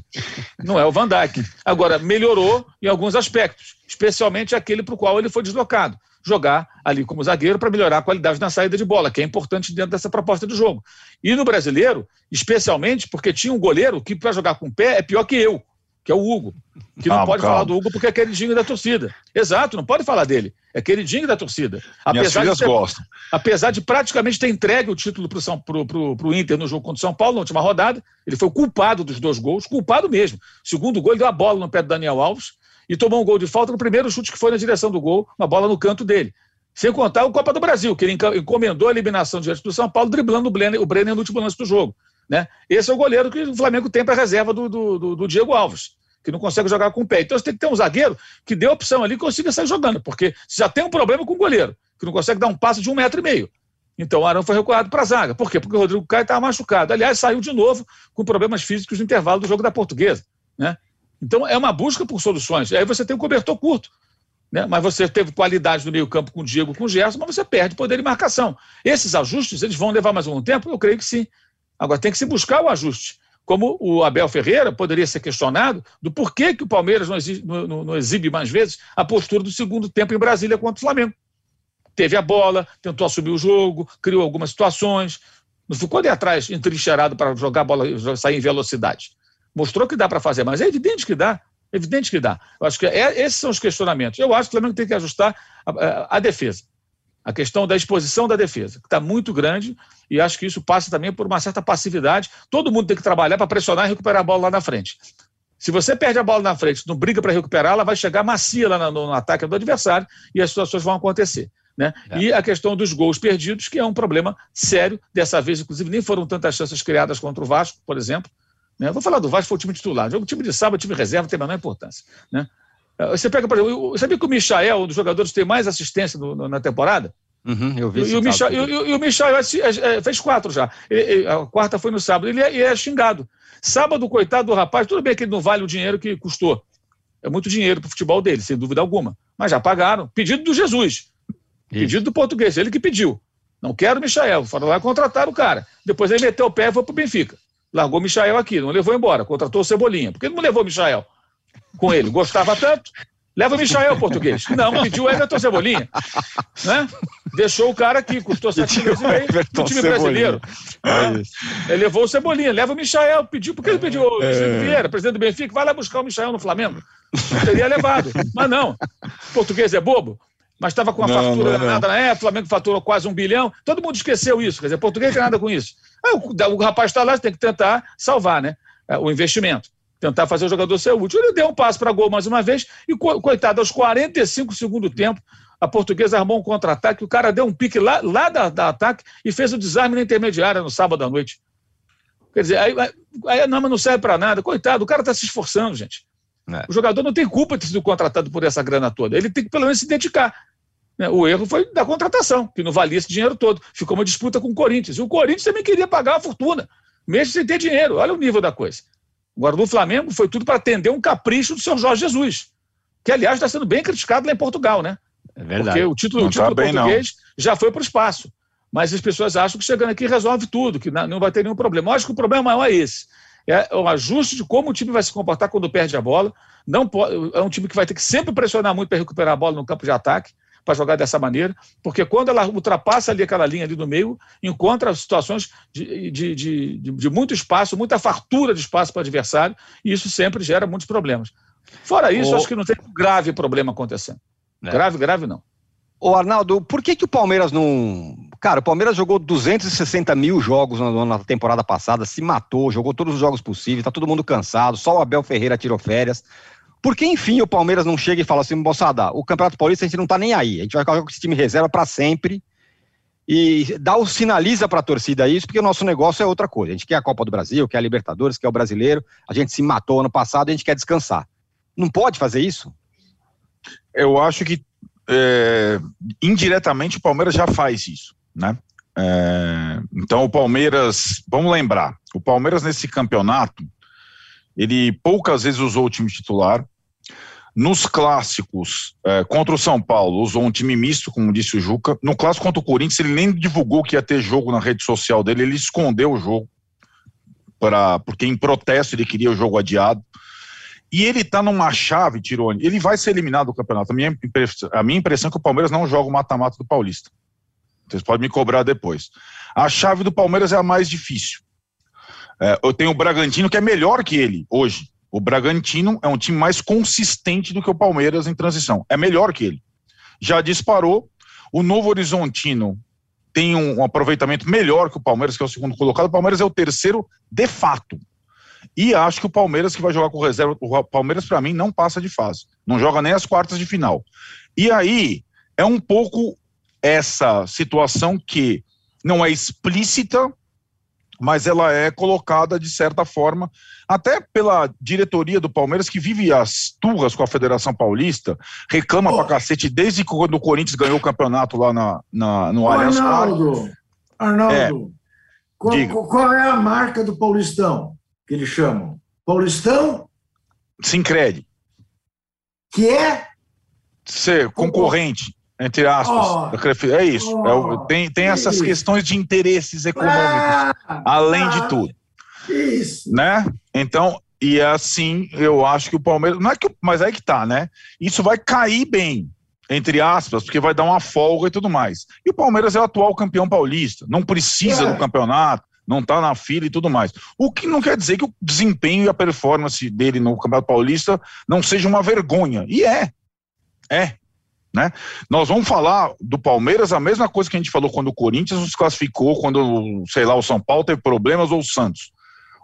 Não é o Van Dijk. Agora, melhorou em alguns aspectos, especialmente aquele para o qual ele foi deslocado jogar ali como zagueiro para melhorar a qualidade na saída de bola, que é importante dentro dessa proposta de jogo. E no brasileiro, especialmente porque tinha um goleiro que para jogar com o pé é pior que eu, que é o Hugo. Que não pode calma. falar do Hugo porque é queridinho da torcida. Exato, não pode falar dele. É queridinho da torcida. Apesar Minhas de ter, gostam. Apesar de praticamente ter entregue o título para o Inter no jogo contra o São Paulo, na última rodada, ele foi o culpado dos dois gols, culpado mesmo. Segundo gol, ele deu a bola no pé do Daniel Alves e tomou um gol de falta no primeiro chute que foi na direção do gol, uma bola no canto dele. Sem contar o Copa do Brasil, que ele encomendou a eliminação diante do São Paulo, driblando o Brenner, o Brenner no último lance do jogo. Né? Esse é o goleiro que o Flamengo tem para reserva do, do, do, Diego Alves, que não consegue jogar com o pé. Então você tem que ter um zagueiro que dê opção ali e consiga sair jogando, porque já tem um problema com o goleiro, que não consegue dar um passo de um metro e meio. Então o Arão foi recuado para a zaga. Por quê? Porque o Rodrigo Caio estava machucado. Aliás, saiu de novo com problemas físicos no intervalo do jogo da Portuguesa. Né? Então, é uma busca por soluções. Aí você tem um cobertor curto. Né? Mas você teve qualidade no meio-campo com o Diego, com o Gerson, mas você perde poder de marcação. Esses ajustes, eles vão levar mais um tempo? Eu creio que sim. Agora, tem que se buscar o ajuste. Como o Abel Ferreira poderia ser questionado do porquê que o Palmeiras não, exibe, não, não exibe mais vezes a postura do segundo tempo em Brasília contra o Flamengo. Teve a bola, tentou assumir o jogo, criou algumas situações, não ficou ali atrás entrincheirado para jogar a bola sair em velocidade. Mostrou que dá para fazer, mas é evidente que dá. Evidente que dá. Eu acho que é, esses são os questionamentos. Eu acho que o Flamengo tem que ajustar a, a, a defesa. A questão da exposição da defesa, que está muito grande, e acho que isso passa também por uma certa passividade. Todo mundo tem que trabalhar para pressionar e recuperar a bola lá na frente. Se você perde a bola na frente, não briga para recuperar, ela vai chegar macia lá no, no, ataque do adversário e as situações vão acontecer. Né? É. E a questão dos gols perdidos, que é um problema sério. Dessa vez, inclusive, nem foram tantas chances criadas contra o Vasco, por exemplo. Né? Vou falar do Vasco, foi o time titular. O time de sábado, time reserva, tem a menor importância. Né? Você pega, por exemplo, sabia que o Michael, um dos jogadores, tem mais assistência no, no, na temporada? Uhum, eu vi e, o Michael, e, o Michael é, é, é, fez quatro já. Ele, a quarta foi no sábado. Ele é, é, xingado. Sábado, coitado do rapaz, tudo bem que ele não vale o dinheiro que custou. É muito dinheiro para o futebol dele, sem dúvida alguma. Mas já pagaram. Pedido do Jesus. Isso. Pedido do português. Ele que pediu. Não quero o Michael. Foram lá contratar o cara. Depois ele meteu o pé e foi para o Benfica. Largou o Michael aqui, não levou embora, contratou o Cebolinha. Por que não levou o Michael com ele? Gostava tanto, Leva o Michael, português. Não, pediu o Everton Cebolinha. Né? Deixou o cara aqui, custou 7 milhões e meio no time brasileiro. Né? Ele levou o Cebolinha, leva o Michael, pediu, por que ele pediu o é... Vieira, presidente do Benfica, vai lá buscar o Michael no Flamengo. teria levado. Mas não. O português é bobo mas estava com uma não, fatura não, nada na época, o Flamengo faturou quase um bilhão, todo mundo esqueceu isso, quer dizer, português não tem nada com isso. Aí, o, o rapaz está lá, você tem que tentar salvar né, é, o investimento, tentar fazer o jogador ser útil. Ele deu um passo para gol mais uma vez, e coitado, aos 45 segundo tempo, a portuguesa armou um contra-ataque, o cara deu um pique lá, lá da, da ataque e fez o desarme na intermediária no sábado à noite. Quer dizer, aí, aí a Nama não serve para nada. Coitado, o cara está se esforçando, gente. É. O jogador não tem culpa de ter sido contratado por essa grana toda. Ele tem que pelo menos se dedicar. Né? O erro foi da contratação, que não valia esse dinheiro todo. Ficou uma disputa com o Corinthians. E o Corinthians também queria pagar uma fortuna, mesmo sem ter dinheiro. Olha o nível da coisa. Agora, no Flamengo, foi tudo para atender um capricho do seu Jorge Jesus, que, aliás, está sendo bem criticado lá em Portugal, né? É verdade. Porque o título, o tá título tá português não. já foi para o espaço. Mas as pessoas acham que chegando aqui resolve tudo, que não vai ter nenhum problema. Eu acho que o problema maior é esse. É o ajuste de como o time vai se comportar quando perde a bola. Não pode, é um time que vai ter que sempre pressionar muito para recuperar a bola no campo de ataque para jogar dessa maneira, porque quando ela ultrapassa ali aquela linha ali no meio, encontra situações de, de, de, de muito espaço, muita fartura de espaço para o adversário, e isso sempre gera muitos problemas. Fora isso, o... acho que não tem um grave problema acontecendo. É. Grave, grave não. Ô Arnaldo, por que, que o Palmeiras não. Cara, o Palmeiras jogou 260 mil jogos na, na temporada passada, se matou, jogou todos os jogos possíveis, tá todo mundo cansado, só o Abel Ferreira tirou férias. Porque, enfim, o Palmeiras não chega e fala assim, moçada, o Campeonato Paulista a gente não tá nem aí. A gente vai com esse time reserva para sempre e dá o sinaliza para a torcida isso, porque o nosso negócio é outra coisa. A gente quer a Copa do Brasil, quer a Libertadores, quer o Brasileiro. A gente se matou ano passado a gente quer descansar. Não pode fazer isso? Eu acho que é, indiretamente o Palmeiras já faz isso, né? É, então o Palmeiras, vamos lembrar, o Palmeiras nesse campeonato, ele poucas vezes usou o time titular, nos clássicos, é, contra o São Paulo, usou um time misto, como disse o Juca. No clássico contra o Corinthians, ele nem divulgou que ia ter jogo na rede social dele, ele escondeu o jogo, pra, porque em protesto ele queria o jogo adiado. E ele está numa chave, Tirone, ele vai ser eliminado do campeonato. A minha, a minha impressão é que o Palmeiras não joga o mata-mata do Paulista. Vocês podem me cobrar depois. A chave do Palmeiras é a mais difícil. É, eu tenho o Bragantino, que é melhor que ele hoje. O Bragantino é um time mais consistente do que o Palmeiras em transição. É melhor que ele. Já disparou. O Novo Horizontino tem um, aproveitamento melhor que o Palmeiras, que é o segundo colocado. O Palmeiras é o terceiro de fato. E acho que o Palmeiras que vai jogar com reserva, o Palmeiras para mim não passa de fase, não joga nem as quartas de final. E aí é um pouco essa situação que não é explícita, mas ela é colocada de certa forma, até pela diretoria do Palmeiras, que vive as turras com a Federação Paulista, reclama oh. pra cacete desde quando o Corinthians ganhou o campeonato lá na, na no Allianz Arnaldo, Arnaldo, é, qual, qual, é a marca do Paulistão, que eles chamam? Paulistão? Sincredi. Que é? Ser concorrente entre aspas. Oh, é isso. Oh, é tem tem essas questões de interesses econômicos, ah, além ah, de tudo. Isso. Né? Então, e é assim, eu acho que o Palmeiras. Não é que, mas aí que tá, né? Isso vai cair bem, entre aspas, porque vai dar uma folga e tudo mais. E o Palmeiras é o atual campeão paulista, não precisa é. do campeonato, não tá na fila e tudo mais. O que não quer dizer que o desempenho e a performance dele no Campeonato Paulista não seja uma vergonha. E é. É. Né? Nós vamos falar do Palmeiras a mesma coisa que a gente falou quando o Corinthians se classificou, quando, sei lá, o São Paulo teve problemas ou o Santos.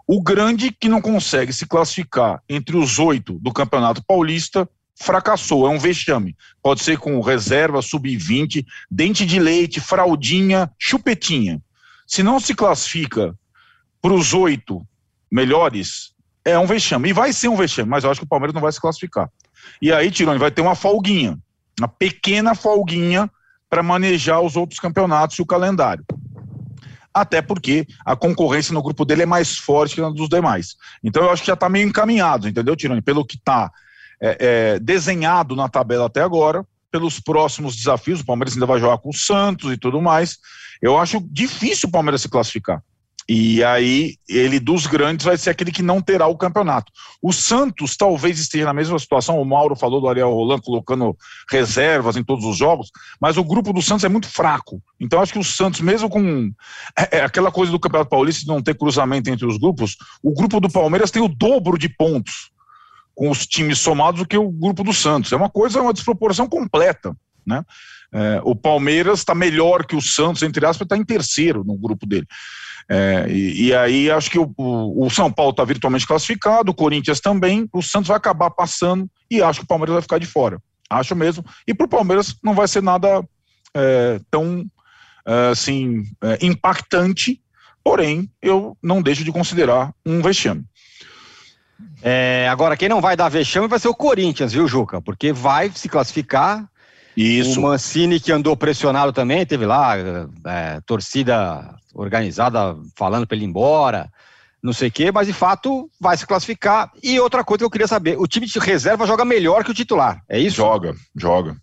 O grande que não consegue se classificar entre os oito do Campeonato Paulista fracassou, é um vexame. Pode ser com reserva, sub-20, dente de leite, fraldinha, chupetinha. Se não se classifica para os oito melhores, é um vexame. E vai ser um vexame, mas eu acho que o Palmeiras não vai se classificar. E aí, Tirone, vai ter uma folguinha uma pequena folguinha para manejar os outros campeonatos e o calendário. Até porque a concorrência no grupo dele é mais forte que na dos demais. Então eu acho que já está meio encaminhado, entendeu, Tirone? Pelo que está é, é, desenhado na tabela até agora, pelos próximos desafios, o Palmeiras ainda vai jogar com o Santos e tudo mais. Eu acho difícil o Palmeiras se classificar. E aí, ele dos grandes vai ser aquele que não terá o campeonato. O Santos talvez esteja na mesma situação. O Mauro falou do Ariel Roland colocando reservas em todos os jogos, mas o grupo do Santos é muito fraco. Então, acho que o Santos, mesmo com é, é aquela coisa do Campeonato Paulista de não ter cruzamento entre os grupos, o grupo do Palmeiras tem o dobro de pontos com os times somados do que o grupo do Santos. É uma coisa, uma desproporção completa, né? É, o Palmeiras está melhor que o Santos, entre aspas, está em terceiro no grupo dele. É, e, e, aí acho que o, o, o São Paulo está virtualmente classificado, o Corinthians também, o Santos vai acabar passando e acho que o Palmeiras vai ficar de fora. Acho mesmo. E para o Palmeiras não vai ser nada é, tão é, assim é, impactante, porém eu não deixo de considerar um vexame. É, agora, quem não vai dar vexame vai ser o Corinthians, viu, Juca? Porque vai se classificar. Isso. O Mancini, que andou pressionado também, teve lá é, torcida organizada falando para ele ir embora, não sei o quê, mas de fato vai se classificar. E outra coisa que eu queria saber: o time de reserva joga melhor que o titular, é isso? Joga, joga.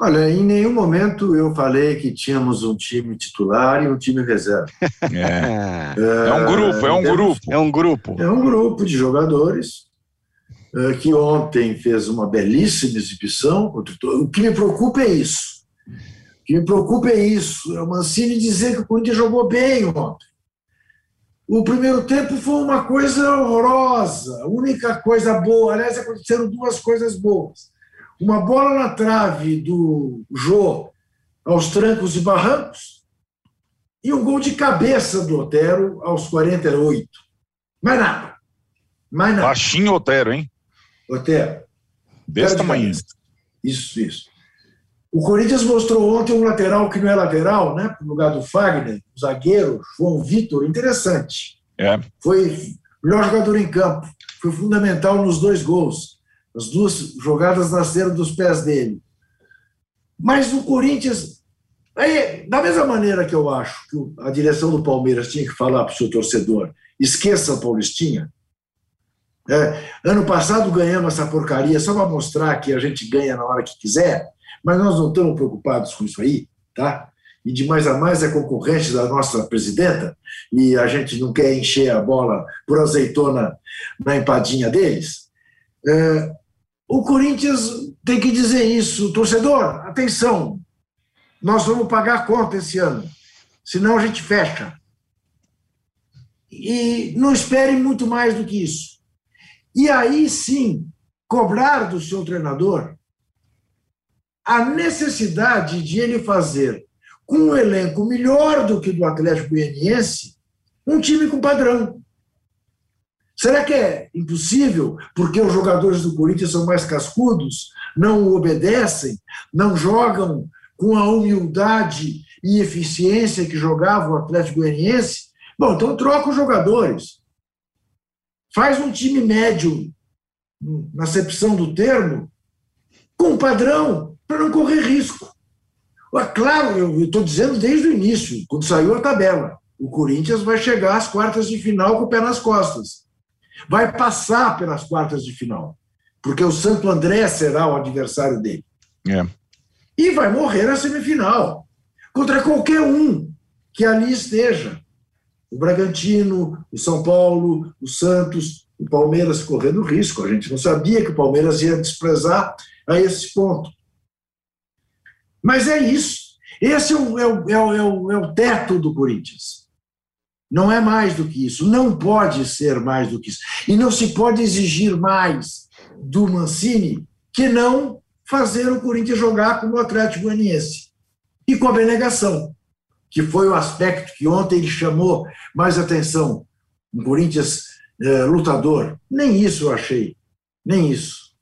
Olha, em nenhum momento eu falei que tínhamos um time titular e um time reserva. É, é um grupo, é um grupo. É um grupo. É um grupo de jogadores é, que ontem fez uma belíssima exibição. O que me preocupa é isso que me preocupa é isso. É o Mancini dizer que o Corinthians jogou bem ontem. O primeiro tempo foi uma coisa horrorosa. A única coisa boa, aliás, aconteceram duas coisas boas. Uma bola na trave do Jô aos trancos e barrancos e um gol de cabeça do Otero aos 48. Mais nada. Mais nada. Baixinho Otero, hein? Otero. Desse tamanho. Isso, isso. O Corinthians mostrou ontem um lateral que não é lateral, né? No lugar do Fagner, o zagueiro, João Vitor, interessante. É. Foi o melhor jogador em campo. Foi fundamental nos dois gols. As duas jogadas nasceram dos pés dele. Mas o Corinthians. Aí, da mesma maneira que eu acho que a direção do Palmeiras tinha que falar para o seu torcedor: esqueça a Paulistinha. É, ano passado ganhamos essa porcaria só para mostrar que a gente ganha na hora que quiser. Mas nós não estamos preocupados com isso aí, tá? E de mais a mais é concorrente da nossa presidenta, e a gente não quer encher a bola por azeitona na empadinha deles. É, o Corinthians tem que dizer isso, torcedor, atenção, nós vamos pagar a conta esse ano, senão a gente fecha. E não espere muito mais do que isso. E aí sim, cobrar do seu treinador a necessidade de ele fazer, com um elenco melhor do que do Atlético Goianiense, um time com padrão. Será que é impossível porque os jogadores do Corinthians são mais cascudos, não obedecem, não jogam com a humildade e eficiência que jogava o Atlético Goianiense? Bom, então troca os jogadores. Faz um time médio, na acepção do termo, com padrão, para não correr risco. Claro, eu estou dizendo desde o início, quando saiu a tabela. O Corinthians vai chegar às quartas de final com o pé nas costas. Vai passar pelas quartas de final. Porque o Santo André será o adversário dele. É. E vai morrer na semifinal. Contra qualquer um que ali esteja. O Bragantino, o São Paulo, o Santos, o Palmeiras correndo risco. A gente não sabia que o Palmeiras ia desprezar a esse ponto. Mas é isso. Esse é o, é o, é o, é o teto do Corinthians. Não é mais do que isso. Não pode ser mais do que isso. E não se pode exigir mais do Mancini que não fazer o Corinthians jogar como o Atlético Goianiense. E com a benegação, que foi o aspecto que ontem ele chamou mais atenção. Um Corinthians é, lutador. Nem isso eu achei. Nem isso.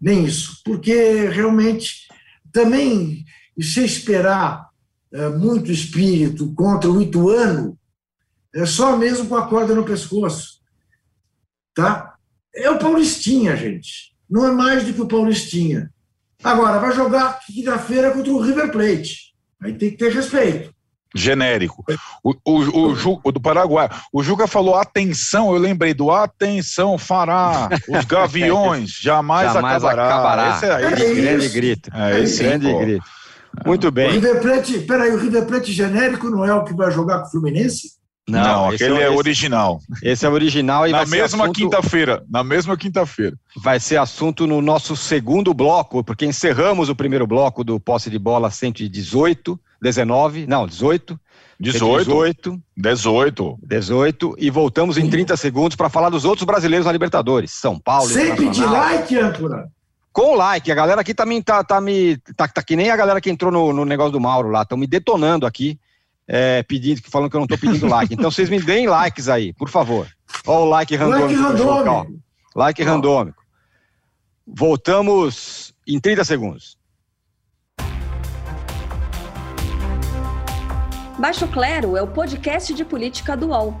Nem isso. Porque realmente também, se esperar é, muito espírito contra o Ituano, é só mesmo com a corda no pescoço. Tá? É o Paulistinha, gente. Não é mais do que o Paulistinha. Agora, vai jogar quinta-feira contra o River Plate. Aí tem que ter respeito genérico. O, o, o, o, do Paraguai. O Juca falou atenção, eu lembrei do atenção, fará. Os [LAUGHS] gaviões jamais, jamais acabará. acabará. Esse é, esse, é grande grito. É, esse grande grito. Muito O bem. River Plate, peraí, o River Plate genérico não é o que vai jogar com o Fluminense? Não, esse aquele é, esse- original. Esse é original e Na vai ser mesma assunto- quinta-feira. Na mesma quinta-feira. vai ser assunto no nosso segundo bloco, porque encerramos o primeiro bloco do posse de bola 118, 19, não, 18, 18, 18, 18. 18 e voltamos em 30 segundos para falar dos outros brasileiros na Libertadores, São Paulo, Sem pedir Internacional. like, âncora. Com like, a galera aqui tá tá, tá me tá, tá que nem a galera que entrou no, no negócio do Mauro lá, estão me detonando aqui, é, pedindo, falando que eu não tô pedindo like. Então vocês me deem likes aí, por favor. Ó o like randômico. Like randômico. Like randômico. Voltamos em 30 segundos. Baixo Clero é o podcast de política do UOL.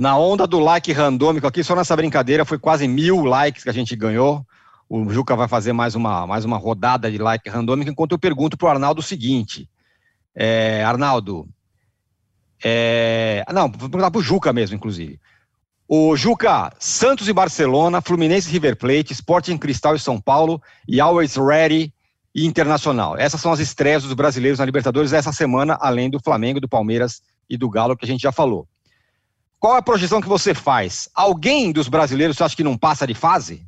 Na onda do like randômico aqui, só nessa brincadeira, foi quase mil likes que a gente ganhou. O Juca vai fazer mais uma, mais uma rodada de like randômico, enquanto eu pergunto para o Arnaldo o seguinte. É, Arnaldo, é, não, vou perguntar para o Juca mesmo, inclusive. O Juca, Santos e Barcelona, Fluminense e River Plate, Sporting Cristal e São Paulo e Always Ready e Internacional. Essas são as estreias dos brasileiros na Libertadores essa semana, além do Flamengo, do Palmeiras e do Galo, que a gente já falou. Qual a projeção que você faz? Alguém dos brasileiros você acha que não passa de fase?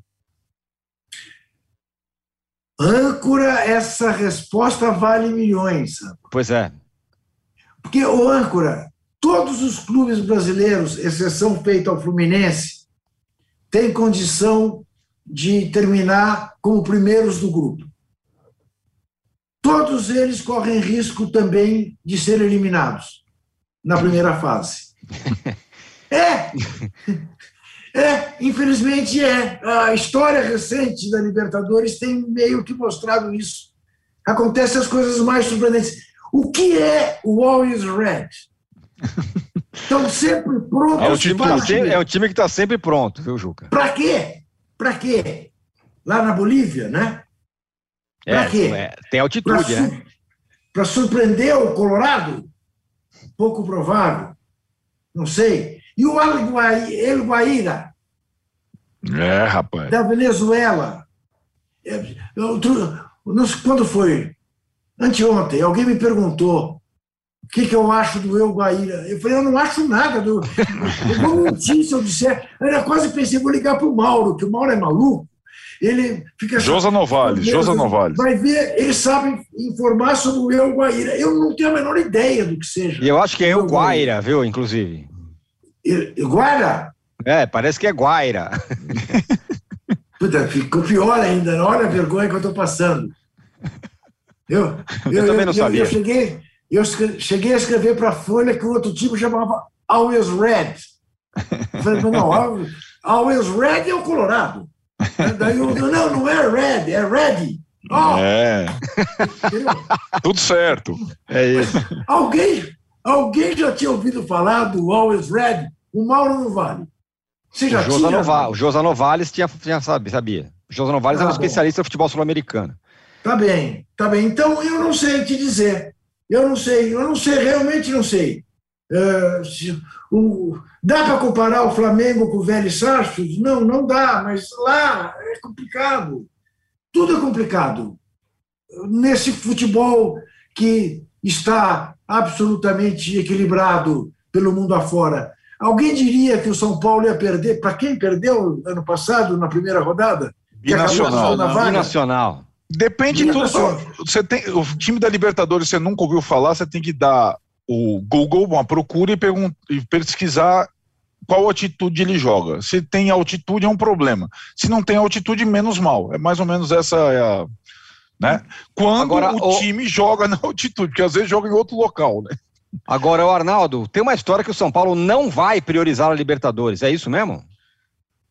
Âncora, essa resposta vale milhões. sabe? Pois é. Porque, o âncora, todos os clubes brasileiros, exceção feita ao Fluminense, têm condição de terminar como primeiros do grupo. Todos eles correm risco também de ser eliminados na primeira fase. [LAUGHS] É! [LAUGHS] É, infelizmente é. A história recente da Libertadores tem meio que mostrado isso. Acontecem as coisas mais surpreendentes. O que é o Always Red? [LAUGHS] Estão sempre É o prontos time Tá para é o time que está sempre pronto, viu, Juca? Para quê? Para quê? Lá na Bolívia, né? Pra É, quê? é, tem altitude, né? Para surpreender o Colorado? Pouco provável. Não sei. E o El Guai- El Guaíra, É, rapaz. da Venezuela? É, outro- não sei quando foi? Anteontem, alguém me perguntou o que, que eu acho do El Guaíra. Eu falei, eu não acho nada. Do... Eu vou mentir se eu disser. Eu quase pensei, vou ligar para o Mauro, que o Mauro é maluco. Ele fica Josa Novales, Josa Novales. Vai ver, eles sabem informar sobre o El Guaíra. Eu não tenho a menor ideia do que seja. E eu acho que é o Guaira, viu, inclusive. Guaira? É, parece que é Guaira. [LAUGHS] Puta, ficou pior ainda. Olha a vergonha que eu estou passando. Eu, Eu também não sabia. Eu, cheguei, eu cheguei a escrever para a Folha que o outro tipo chamava Always Red. Eu falei, não, Always, Always Red é o Colorado. Daí eu, não, não é Red, é Ready. Ó, É, tudo certo. É isso. Alguém, alguém já tinha ouvido falar do Always Red? O Mauro não vale. Você já O Josa, tinha? Nova, o Josa Novales tinha, tinha sabia. O Josa Novales é um bom. especialista em futebol sul-americano. Tá bem, tá bem. Então eu não sei te dizer. Eu não sei, eu não sei, realmente não sei. É, se o- dá para comparar o Flamengo com o Vélez Sarsfield? Não, não dá, mas lá é complicado. Tudo é complicado. Nesse futebol que está absolutamente equilibrado pelo mundo afora. Alguém diria que o São Paulo ia perder? Para quem perdeu ano passado, na primeira rodada? Que acabou Binacional. na vaga? Binacional. Depende tudo. Binacional. Você tem, o time da Libertadores, você nunca ouviu falar, você tem que dar o Google uma procura e, pergun- e pesquisar qual altitude ele joga. Se tem altitude, é um problema. Se não tem altitude, menos mal. É mais ou menos essa é a. Né? Quando Agora, o o- time joga na altitude, porque às vezes joga em outro local, né? Agora, o Arnaldo, tem uma história que o São Paulo não vai priorizar a Libertadores. É isso mesmo?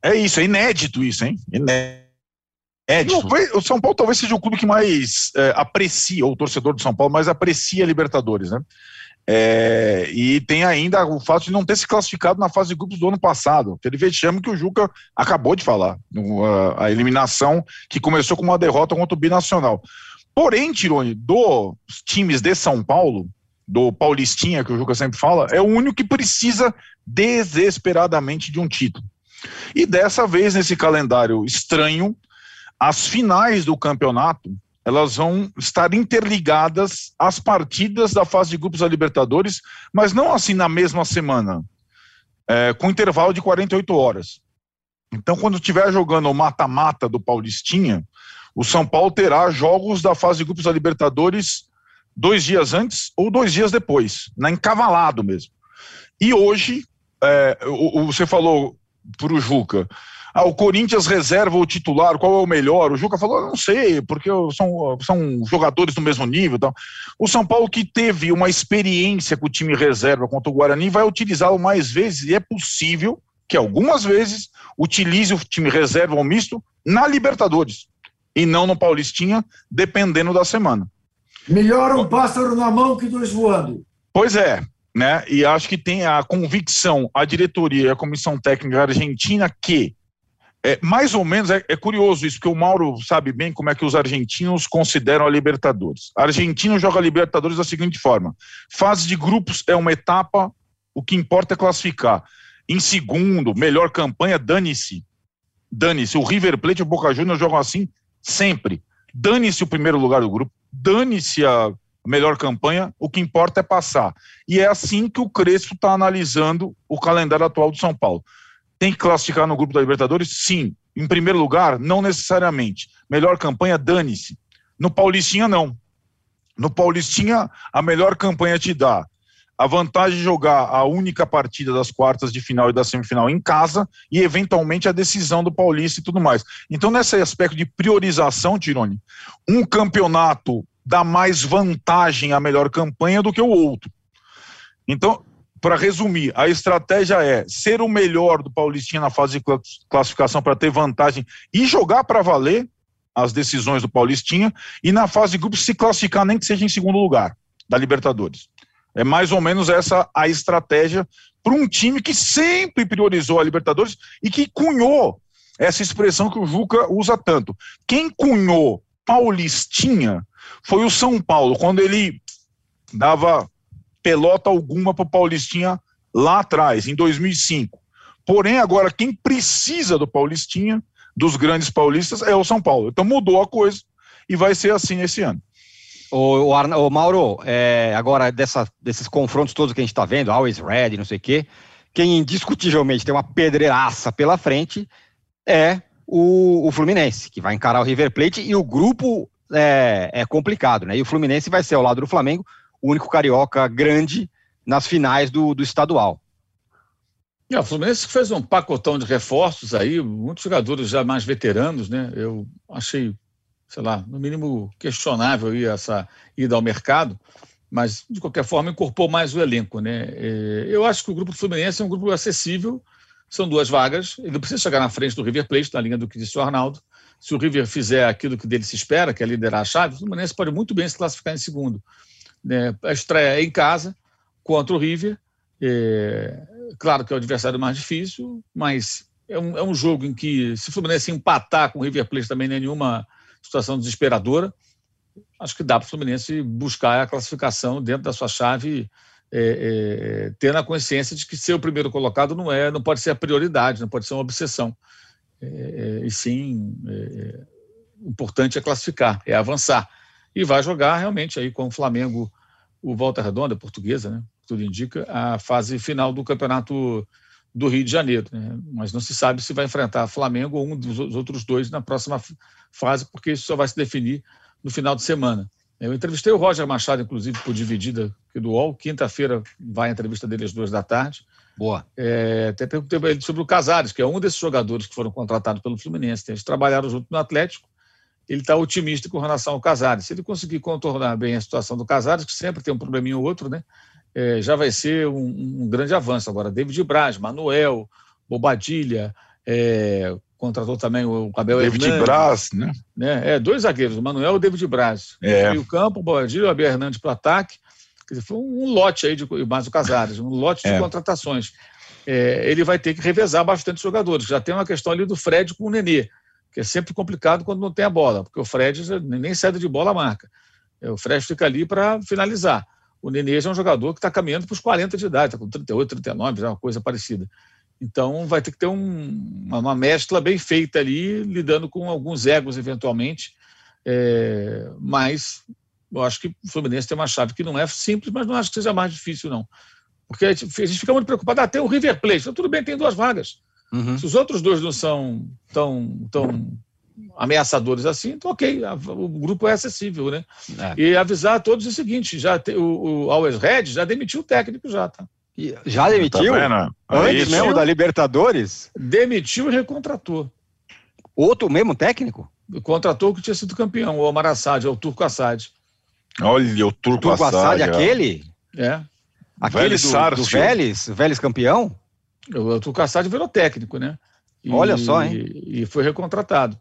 É isso, é inédito isso, hein? Inédito. Edson. O São Paulo talvez seja o clube que mais é, aprecia, ou o torcedor do São Paulo mais aprecia a Libertadores, né? É, e tem ainda o fato de não ter se classificado na fase de grupos do ano passado. Aquele vexame que o Juca acabou de falar. A, a eliminação que começou com uma derrota contra o Binacional. Porém, Tirone, dos times de São Paulo, do Paulistinha, que o Juca sempre fala, é o único que precisa desesperadamente de um título. E dessa vez, nesse calendário estranho, as finais do campeonato elas vão estar interligadas às partidas da fase de grupos da Libertadores, mas não assim na mesma semana, é, com intervalo de 48 horas. Então, quando estiver jogando o mata-mata do Paulistinha, o São Paulo terá jogos da fase de grupos da Libertadores dois dias antes ou dois dias depois, na encavalado mesmo. E hoje, é, você falou para o Juca, ah, o Corinthians reserva o titular, qual é o melhor? O Juca falou, não sei, porque são, são jogadores do mesmo nível. Então. O São Paulo que teve uma experiência com o time reserva contra o Guarani vai utilizá-lo mais vezes e é possível que algumas vezes utilize o time reserva ou misto na Libertadores e não no Paulistinha, dependendo da semana. Melhor um pássaro na mão que dois voando. Pois é, né? E acho que tem a convicção, a diretoria e a comissão técnica argentina que é, mais ou menos, é, é, curioso isso, porque o Mauro sabe bem como é que os argentinos consideram a Libertadores. A Argentina joga a Libertadores da seguinte forma: fase de grupos é uma etapa, o que importa é classificar. Em segundo, melhor campanha, dane-se. Dane-se. O River Plate e o Boca Juniors jogam assim sempre. Dane-se o primeiro lugar do grupo, dane-se a melhor campanha, o que importa é passar. E é assim que o Crespo está analisando o calendário atual do São Paulo. Tem que classificar no grupo da Libertadores? Sim. Em primeiro lugar, não necessariamente. Melhor campanha, dane-se. No Paulistinha, não. No Paulistinha, a melhor campanha te dá a vantagem de jogar a única partida das quartas de final e da semifinal em casa e, eventualmente, a decisão do Paulista e tudo mais. Então, nesse aspecto de priorização, Tirone, um campeonato dá mais vantagem à melhor campanha do que o outro. Então, para resumir, a estratégia é ser o melhor do Paulistinha na fase de classificação para ter vantagem e jogar para valer as decisões do Paulistinha e na fase de grupos se classificar nem que seja em segundo lugar da Libertadores. É mais ou menos essa a estratégia para um time que sempre priorizou a Libertadores e que cunhou essa expressão que o Juca usa tanto. Quem cunhou Paulistinha foi o São Paulo, quando ele dava pelota alguma para o Paulistinha lá atrás, em 2005. Porém, agora quem precisa do Paulistinha, dos grandes paulistas, é o São Paulo. Então mudou a coisa e vai ser assim esse ano. O, o, Mauro, é, agora dessa, desses confrontos todos que a gente está vendo, always ready, não sei o quê, quem indiscutivelmente tem uma pedreiraça pela frente é o, o, Fluminense, que vai encarar o River Plate e o grupo é, é complicado, né? E o Fluminense vai ser ao lado do Flamengo o único carioca grande nas finais do, do estadual. É, o Fluminense fez um pacotão de reforços aí, muitos jogadores já mais veteranos, né? Eu achei, sei lá, no mínimo questionável aí essa ida ao mercado, mas de qualquer forma incorporou mais o elenco, né? É, eu acho que o grupo Fluminense é um grupo acessível, são duas vagas, ele não precisa chegar na frente do River Plate, na linha do que disse o Arnaldo. Se o River fizer aquilo que dele se espera, que é liderar a chave, o Fluminense pode muito bem se classificar em segundo. Né? A estreia em casa contra o River. É, claro que é o adversário mais difícil, mas é um, é um jogo em que, se o Fluminense empatar com o River Plate, também não é nenhuma situação desesperadora. Acho que dá para o Fluminense buscar a classificação dentro da sua chave, é, é, tendo a consciência de que ser o primeiro colocado não é, não pode ser a prioridade, não pode ser uma obsessão. É, é e sim, é, é, importante é classificar, é avançar e vai jogar realmente aí com o Flamengo, o Volta Redonda, portuguesa, né? Tudo indica a fase final do campeonato do Rio de Janeiro, né? Mas não se sabe se vai enfrentar Flamengo ou um dos outros dois na próxima fase, porque isso só vai se definir no final de semana. Eu entrevistei o Roger Machado, inclusive, por dividida do UOL. Quinta-feira vai a entrevista dele às duas da tarde. Boa. É, até perguntei ele sobre o Casares, que é um desses jogadores que foram contratados pelo Fluminense. Eles trabalharam junto no Atlético ele está otimista com relação ao Casares. Se ele conseguir contornar bem a situação do Casares, que sempre tem um probleminha ou outro, né? É, já vai ser um, um, grande avanço. Agora, David Braz, Manuel, Bobadilha, é, contratou também o Abel David Hernandes. Braz, né? né? É, dois zagueiros, o Manuel e o David Braz. É. E o campo, o Bordilho e o Abel Hernandes para o ataque. Quer dizer, foi um, um lote aí, de, mais o Casares, um lote de É. contratações. É, ele vai ter que revezar bastante os jogadores. Já tem uma questão ali do Fred com o Nenê, que é sempre complicado quando não tem a bola, porque o Fred nem saída de bola marca. É, O Fred fica ali para finalizar. O Nenê é um jogador que está caminhando para os 40 de idade, está com 38, 39, já é uma coisa parecida. Então vai ter que ter um- uma, mescla bem feita ali, lidando com alguns egos eventualmente. É, mas eu acho que o Fluminense tem uma chave que não é simples, mas não acho que seja mais difícil, não. Porque a gente, fica muito preocupado. Ah, tem o River Plate. Então, tudo bem, tem duas vagas. Uhum. Se os outros dois não são tão, tão ameaçadores assim, então ok, a- o grupo é acessível, né? É. E avisar a todos o seguinte: já te- o, o Always Red já demitiu o técnico, já, tá? E Já demitiu? Tá? É Antes isso. mesmo da Libertadores? Demitiu e recontratou. Outro mesmo técnico? Contratou o que tinha sido campeão, o Omar Assad, é o Turco Assad. Olha, o Turco, Turco Assad, Assad, aquele? É. Aquele Vélez do, do. Vélez? Vélez campeão? O Turco Assad virou técnico, né? E- Olha só, hein? E foi recontratado.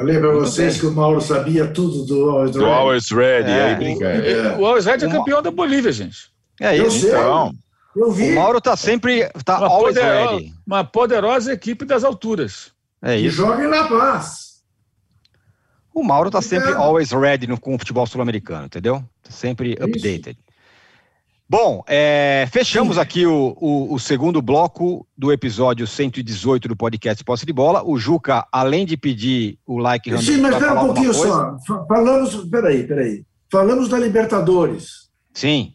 Muito vocês bem. que o Mauro sabia tudo do Always Do Red. Always Ready, É. aí brinca. É. O Always Red é campeão da Bolívia, gente. É isso. Então, Eu vi. O Mauro tá sempre. Tá Uma, always podero- ready. uma poderosa equipe das alturas. É E isso. joga em La Paz. O Mauro tá sempre always ready no, com o futebol sul-americano, entendeu? Tá sempre Isso. updated. Bom, é, fechamos aqui o, o- o segundo bloco do episódio 118 do podcast Posse de Bola. O Juca, além de pedir o like Sim, mas espera um pouquinho só. Fa- Falamos. Peraí, peraí. Falamos da Libertadores. Sim,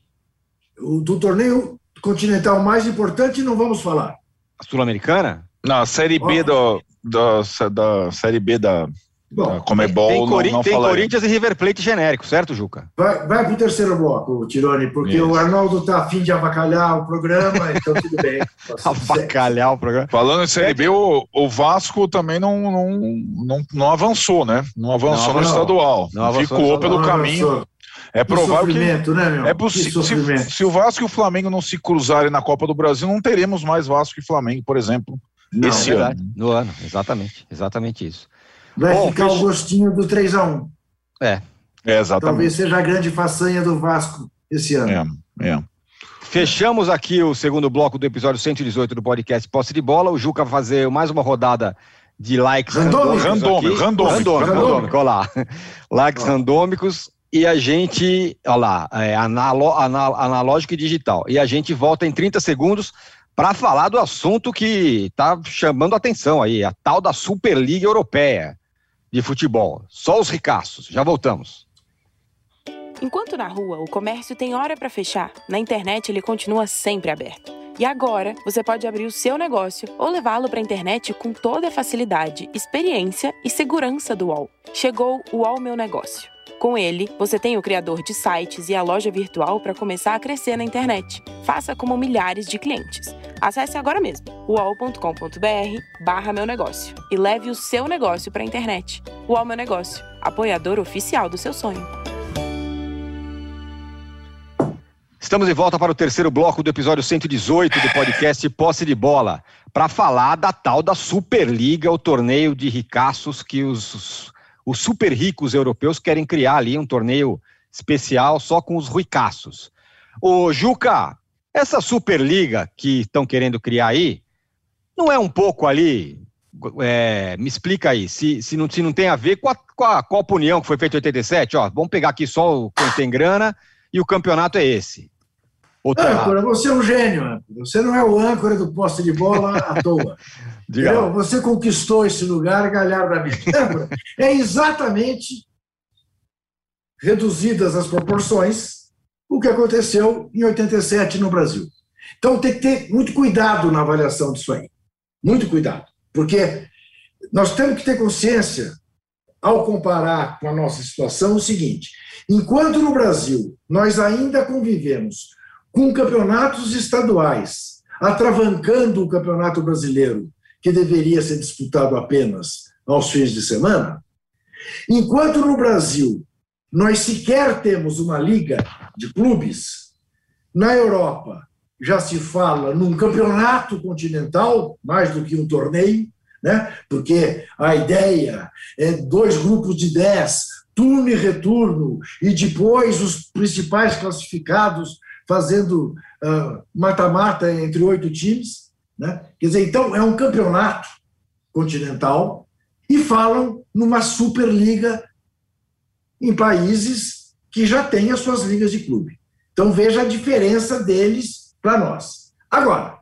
O, do torneio continental mais importante, não vamos falar. a sul-americana? na Série B do, da, da Série B da, Bom, Comebol, tem não, Cori- não tem. Corinthians e River Plate genérico, certo, Juca? vai, vai para o terceiro bloco, Tirone, porque Isso. o Arnaldo está afim de avacalhar o programa, então tudo bem. [LAUGHS] Avacalhar o programa. Falando em Série B, o, o Vasco também não, não, não, não avançou, né? Não avançou Não no estadual. Não avançou Ficou estadual. pelo caminho. É provável que. sofrimento, né, meu? É que possível. Se, se o Vasco e o Flamengo não se cruzarem na Copa do Brasil, não teremos mais Vasco e Flamengo, por exemplo. Não, esse É ano. no ano, exatamente, exatamente isso. Vai Bom, ficar fecha- o gostinho do 3x1. É, Talvez exatamente. seja a grande façanha do Vasco esse ano. É, é. Fechamos aqui o segundo bloco do episódio 118 do podcast Posse de Bola. O Juca vai fazer mais uma rodada de likes Randômico. randômicos Randômico, aqui. randômico, olha lá. [LAUGHS] Likes randômicos e a gente, olha lá, é, analo- ana- analógico e digital. E a gente volta em 30 segundos para falar do assunto que está chamando a atenção aí, a tal da Superliga Europeia de futebol. Só os ricaços. Já voltamos. Enquanto na rua o comércio tem hora para fechar, na internet ele continua sempre aberto. E agora você pode abrir o seu negócio ou levá-lo para a internet com toda a facilidade, experiência e segurança do UOL. Chegou o UOL Meu Negócio. Com ele, você tem o criador de sites e a loja virtual para começar a crescer na internet. Faça como milhares de clientes. Acesse agora mesmo uol.com.br barra meu negócio e leve o seu negócio para a internet. UOL Meu Negócio, apoiador oficial do seu sonho. Estamos de volta para o terceiro bloco do episódio 118 do podcast Posse de Bola, para falar da tal da Superliga, o torneio de ricaços que os, os super ricos europeus querem criar ali, um torneio especial só com os ricaços. Ô, Juca, essa Superliga que estão querendo criar aí, não é um pouco ali, é, me explica aí, se, se, não, se não tem a ver com a, com a Copa União que foi feita em 87, ó, vamos pegar aqui só o quem tem grana e o campeonato é esse. Ou tá? Âncora, você é um gênio, âncora. Você não é o âncora do poste de bola à [LAUGHS] toa. Entendeu? Você conquistou esse lugar galhardamente. Âncora, é exatamente reduzidas as proporções o que aconteceu em 87 no Brasil. Então tem que ter muito cuidado na avaliação disso aí. Muito cuidado. Porque nós temos que ter consciência, ao comparar com a nossa situação, o seguinte: enquanto no Brasil nós ainda convivemos com campeonatos estaduais, atravancando o campeonato brasileiro, que deveria ser disputado apenas aos fins de semana, enquanto no Brasil nós sequer temos uma liga de clubes, na Europa já se fala num campeonato continental, mais do que um torneio, né? porque a ideia é dois grupos de dez, turno e retorno, e depois os principais classificados fazendo ah, mata-mata uh, entre oito times. Né? Quer dizer, então é um campeonato continental e falam numa superliga em países que já têm as suas ligas de clube. Então veja a diferença deles para nós. Agora,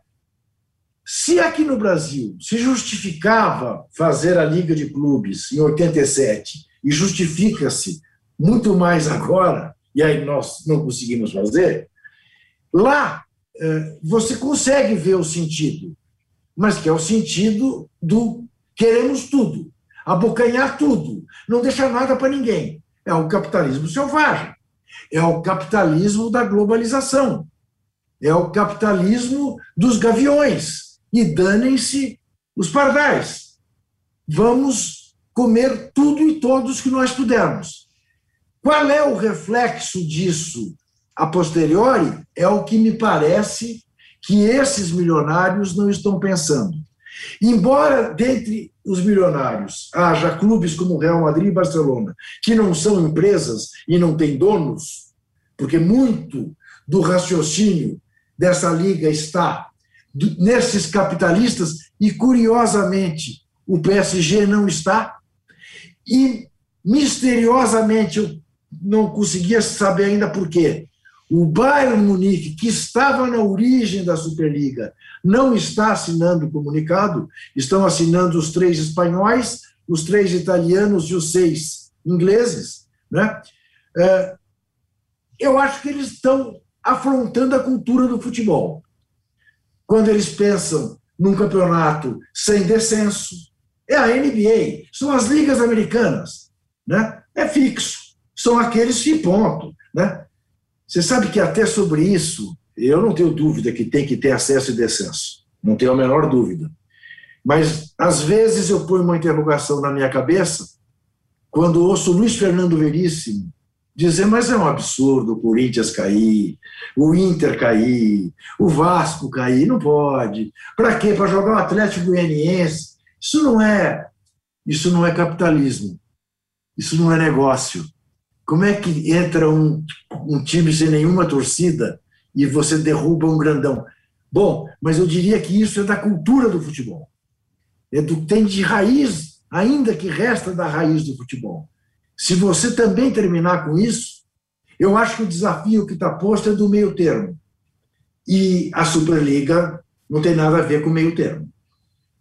se aqui no Brasil se justificava fazer a liga de clubes em 87 e justifica-se muito mais agora, e aí nós não conseguimos fazer, lá eh, você consegue ver o sentido, mas que é o sentido do queremos tudo, abocanhar tudo, não deixar nada para ninguém. É o capitalismo selvagem, é o capitalismo da globalização, é o capitalismo dos gaviões. E danem-se os pardais. Vamos comer tudo e todos que nós pudermos. Qual é o reflexo disso a posteriori? É o que me parece que esses milionários não estão pensando. Embora dentre os milionários haja clubes como Real Madrid e Barcelona, que não são empresas e não têm donos, porque muito do raciocínio dessa liga está nesses capitalistas e, curiosamente, o PSG não está. E, misteriosamente, eu não conseguia saber ainda por quê. O Bayern Munique, que estava na origem da Superliga, não está assinando o comunicado, estão assinando os três espanhóis, os três italianos e os seis ingleses. Né? É, eu acho que eles estão afrontando a cultura do futebol. Quando eles pensam num campeonato sem descenso, é a NBA, são as ligas americanas, né? É fixo, são aqueles que ponto, né? Você sabe que até sobre isso, eu não tenho dúvida que tem que ter acesso e descenso. Não tenho a menor dúvida. Mas, às vezes, eu ponho uma interrogação na minha cabeça quando ouço Luiz Fernando Veríssimo dizer, mas é um absurdo o Corinthians cair, o Inter cair, o Vasco cair, não pode. Para quê? Para jogar o Atlético Goianiense. Isso não é, isso não é capitalismo. Isso não é negócio. Como é que entra um, um time sem nenhuma torcida e você derruba um grandão? Bom, mas eu diria que isso é da cultura do futebol. É do tem de raiz, ainda que resta da raiz do futebol. Se você também terminar com isso, eu acho que o desafio que está posto é do meio termo. E a Superliga não tem nada a ver com o meio termo.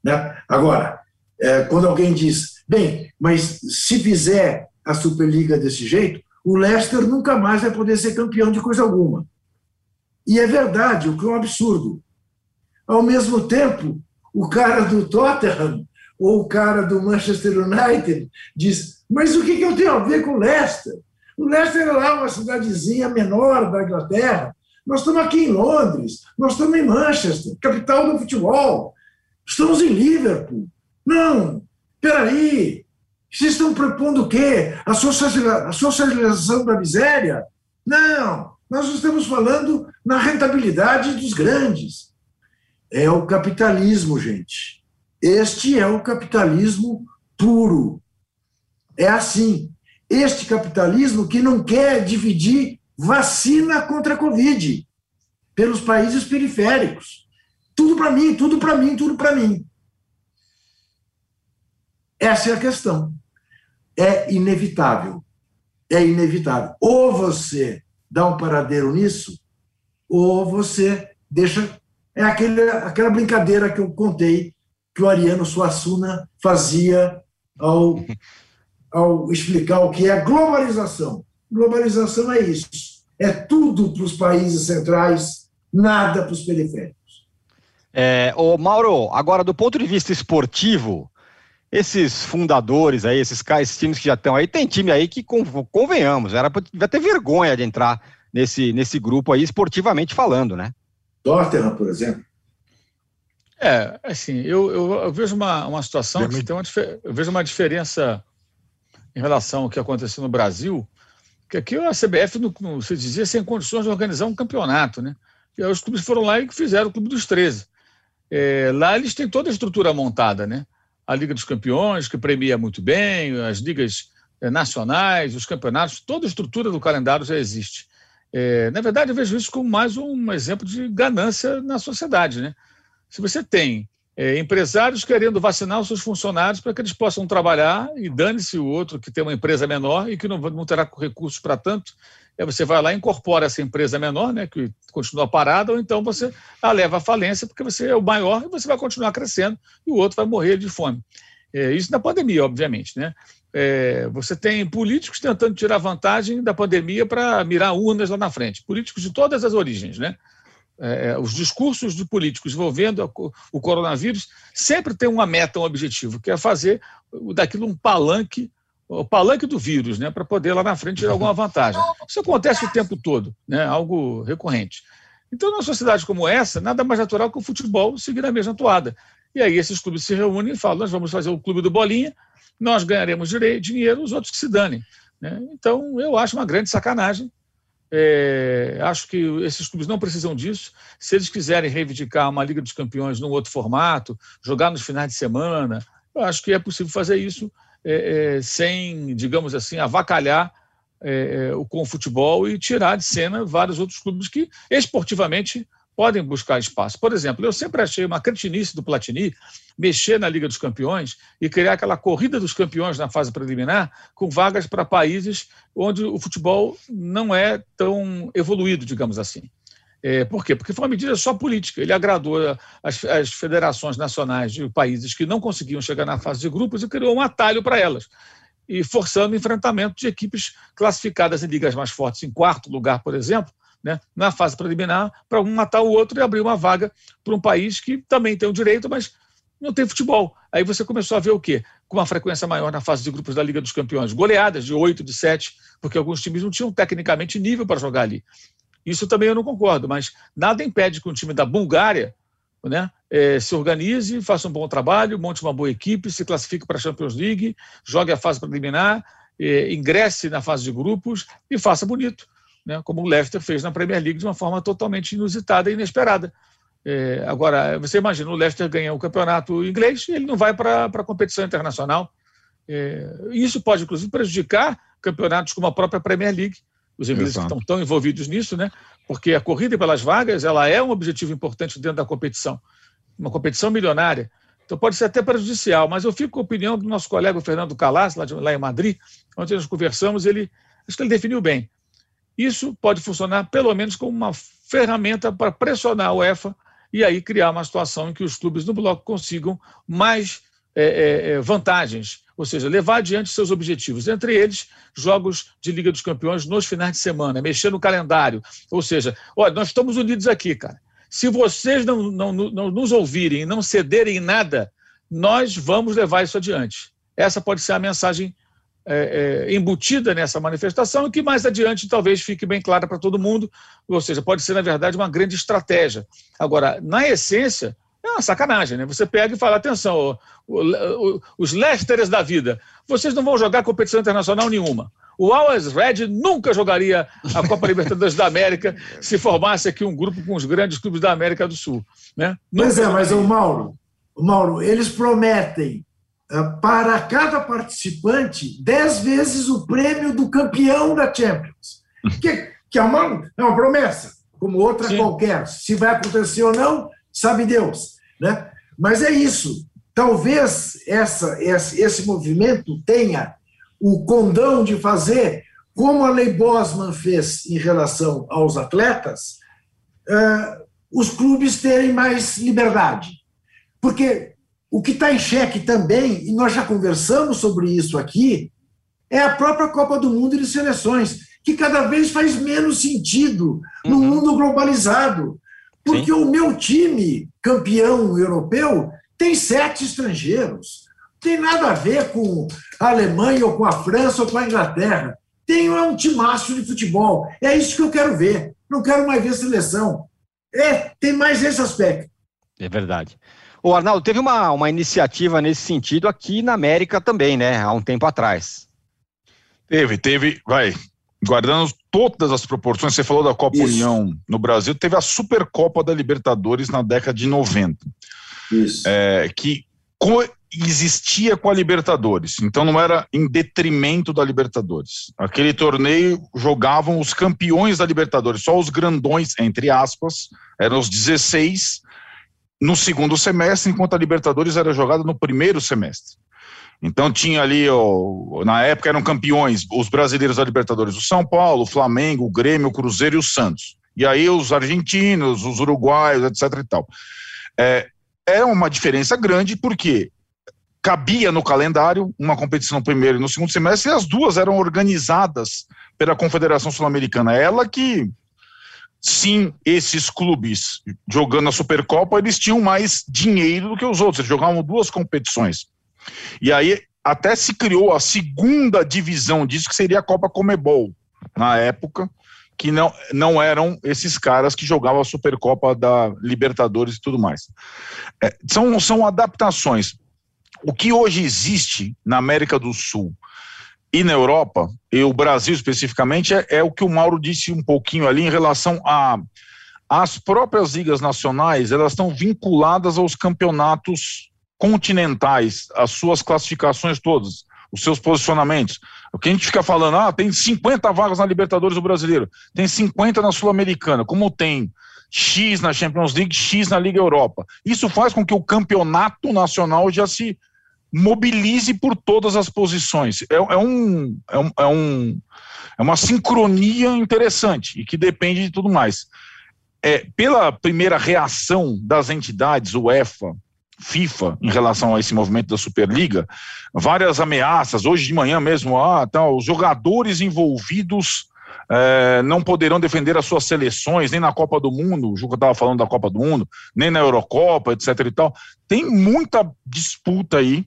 Né? Agora, é, quando alguém diz, bem, mas se fizer a Superliga desse jeito, o Leicester nunca mais vai poder ser campeão de coisa alguma. E é verdade, o que é um absurdo. Ao mesmo tempo, o cara do Tottenham ou o cara do Manchester United diz: Mas o que eu tenho a ver com o Leicester? O Leicester é lá uma cidadezinha menor da Inglaterra. Nós estamos aqui em Londres, nós estamos em Manchester, capital do futebol. Estamos em Liverpool. Não, peraí, vocês estão propondo o quê? A socialização da miséria? Não, nós estamos falando na rentabilidade dos grandes. É o capitalismo, gente. Este é o capitalismo puro. É assim. Este capitalismo que não quer dividir vacina contra a Covid pelos países periféricos. Tudo para mim, tudo para mim, tudo para mim. Essa é a questão. É inevitável. É inevitável. Ou você dá um paradeiro nisso, ou você deixa. É aquele, aquela brincadeira que eu contei que o Ariano Suassuna fazia ao, [LAUGHS] ao explicar o que é globalização. Globalização é isso. É tudo para os países centrais, nada para os periféricos. É, ô Mauro, agora do ponto de vista esportivo, esses fundadores aí, esses, esses times que já estão aí, tem time aí que, convenhamos, era devia ter vergonha de entrar nesse, nesse grupo aí, esportivamente falando, né? Tottenham, por exemplo. É, assim, eu, eu, eu vejo uma, uma situação que tem uma, eu vejo uma diferença em relação ao que aconteceu no Brasil, que aqui a CBF, no, no, se dizia, sem condições de organizar um campeonato, né? E aí os clubes foram lá e fizeram o Clube dos 13. É, lá eles têm toda a estrutura montada, né? A Liga dos Campeões, que premia muito bem, as ligas é, nacionais, os campeonatos, toda a estrutura do calendário já existe. É, na verdade, eu vejo isso como mais um exemplo de ganância na sociedade. Né? Se você tem é, empresários querendo vacinar os seus funcionários para que eles possam trabalhar e dane-se o outro que tem uma empresa menor e que não, não terá recursos para tanto. Aí você vai lá e incorpora essa empresa menor, né, que continua parada, ou então você a leva à falência porque você é o maior e você vai continuar crescendo e o outro vai morrer de fome. É, isso na pandemia, obviamente. Né? É, você tem políticos tentando tirar vantagem da pandemia para mirar urnas lá na frente. Políticos de todas as origens. Né? É, é os discursos de políticos envolvendo o coronavírus sempre tem uma meta, um objetivo, que é fazer daquilo um palanque o palanque do vírus, né, para poder lá na frente tirar alguma vantagem. Isso acontece o tempo todo, né, algo recorrente. Então, numa sociedade como essa, nada mais natural que o futebol seguir a mesma toada. E aí esses clubes se reúnem e falam: nós vamos fazer o clube do Bolinha, nós ganharemos dinheiro, os outros que se danem. Né? Então, eu acho uma grande sacanagem. É, acho que esses clubes não precisam disso. Se eles quiserem reivindicar uma Liga dos Campeões num outro formato, jogar nos finais de semana, eu acho que é possível fazer isso é, é, sem, digamos assim, avacalhar é, é, com o futebol e tirar de cena vários outros clubes que esportivamente podem buscar espaço. Por exemplo, eu sempre achei uma cretinice do Platini mexer na Liga dos Campeões e criar aquela corrida dos campeões na fase preliminar com vagas para países onde o futebol não é tão evoluído, digamos assim. É, por quê? Porque foi uma medida só política. Ele agradou as, as, federações nacionais de países que não conseguiam chegar na fase de grupos e criou um atalho para elas. E forçando o enfrentamento de equipes classificadas em ligas mais fortes, em quarto lugar, por exemplo, né, na fase preliminar, para um matar o outro e abrir uma vaga para um país que também tem o direito, mas não tem futebol. Aí você começou a ver o quê? Com uma frequência maior na fase de grupos da Liga dos Campeões. Goleadas de 8, de 7, porque alguns times não tinham tecnicamente nível para jogar ali. Isso também eu não concordo, mas nada impede que um time da Bulgária né, é, se organize, faça um bom trabalho, monte uma boa equipe, se classifique para a Champions League, jogue a fase preliminar, é, ingresse na fase de grupos e faça bonito, né, como o Leicester fez na Premier League de uma forma totalmente inusitada e inesperada. É, agora, você imagina, o Leicester ganha o campeonato inglês e ele não vai para a competição internacional. É, isso pode, inclusive, prejudicar campeonatos como a própria Premier League, os ingleses Exato. que estão tão envolvidos nisso, né? Porque a corrida pelas vagas ela é um objetivo importante dentro da competição, uma competição milionária. Então pode ser até prejudicial, mas eu fico com a opinião do nosso colega Fernando Calas, lá, de, lá em Madrid, onde nós conversamos, ele acho que ele definiu bem. Isso pode funcionar pelo menos como uma ferramenta para pressionar a UEFA e aí criar uma situação em que os clubes no bloco consigam mais é, é, é vantagens ou seja, levar adiante seus objetivos, entre eles jogos de Liga dos Campeões nos finais de semana, mexer no calendário. Ou seja, olha, nós estamos unidos aqui, cara. Se vocês não, não, não nos ouvirem, não cederem em nada, nós vamos levar isso adiante. Essa pode ser a mensagem é, é, embutida nessa manifestação e que mais adiante talvez fique bem clara para todo mundo. Ou seja, pode ser, na verdade, uma grande estratégia. Agora, na essência, uma sacanagem, né? Você pega e fala: atenção, o, o, os Leicesters da vida, vocês não vão jogar competição internacional nenhuma. O Always Red nunca jogaria a Copa [LAUGHS] Libertadores da América se formasse aqui um grupo com os grandes clubes da América do Sul. Né? Pois é, mas o Mauro, o Mauro, eles prometem uh, para cada participante dez vezes o prêmio do campeão da Champions. Que, que é, uma, é uma promessa, como outra Sim. qualquer. Se vai acontecer ou não, sabe Deus. Né? Mas é isso. Talvez essa, esse movimento tenha o condão de fazer, como a Lei Bosman fez em relação aos atletas, uh, os clubes terem mais liberdade. Porque o que está em xeque também, e nós já conversamos sobre isso aqui, é a própria Copa do Mundo de seleções, que cada vez faz menos sentido no uhum. mundo globalizado. Porque Sim. o meu time, campeão europeu, tem sete estrangeiros. Não tem nada a ver com a Alemanha, ou com a França, ou com a Inglaterra. Tem um timaço de futebol. É isso que eu quero ver. Não quero mais ver seleção. É, tem mais esse aspecto. É verdade. O Arnaldo, teve uma, uma iniciativa nesse sentido aqui na América também, né? Há um tempo atrás. Teve, teve, vai, guardando todas as proporções, você falou da Copa Isso. União no Brasil, teve a Supercopa da Libertadores na década de 90. Isso. É, que co existia com a Libertadores, então não era em detrimento da Libertadores. Aquele torneio jogavam os campeões da Libertadores, só os grandões, entre aspas, eram os 16 no segundo semestre, enquanto a Libertadores era jogada no primeiro semestre. Então tinha ali, ó, na época eram campeões os brasileiros da Libertadores, o São Paulo, o Flamengo, o Grêmio, o Cruzeiro e o Santos. E aí os argentinos, os uruguaios, etc e tal. É, era uma diferença grande porque cabia no calendário uma competição no primeiro e no segundo semestre e as duas eram organizadas pela Confederação Sul-Americana. Ela que sim, esses clubes jogando a Supercopa, eles tinham mais dinheiro do que os outros, eles jogavam duas competições. E aí até se criou a segunda divisão disso, que seria a Copa Comebol, na época, que não, não eram esses caras que jogavam a Supercopa da Libertadores e tudo mais. É, são, são adaptações. O que hoje existe na América do Sul e na Europa, e o Brasil especificamente, é, é o que o Mauro disse um pouquinho ali em relação a as próprias ligas nacionais, elas estão vinculadas aos campeonatos continentais, as suas classificações todas, os seus posicionamentos. O que a gente fica falando, ah, tem 50 vagas na Libertadores do Brasileiro, tem 50 na Sul-Americana, como tem X na Champions League, X na Liga Europa. Isso faz com que o campeonato nacional já se mobilize por todas as posições. É, é, um, é, um, é, um, é uma sincronia interessante e que depende de tudo mais. É, pela primeira reação das entidades, UEFA, FIFA em relação a esse movimento da Superliga, várias ameaças. Hoje de manhã mesmo, ah, tá, os jogadores envolvidos é, não poderão defender as suas seleções, nem na Copa do Mundo, o Juca estava falando da Copa do Mundo, nem na Eurocopa, etc. e tal. Tem muita disputa aí.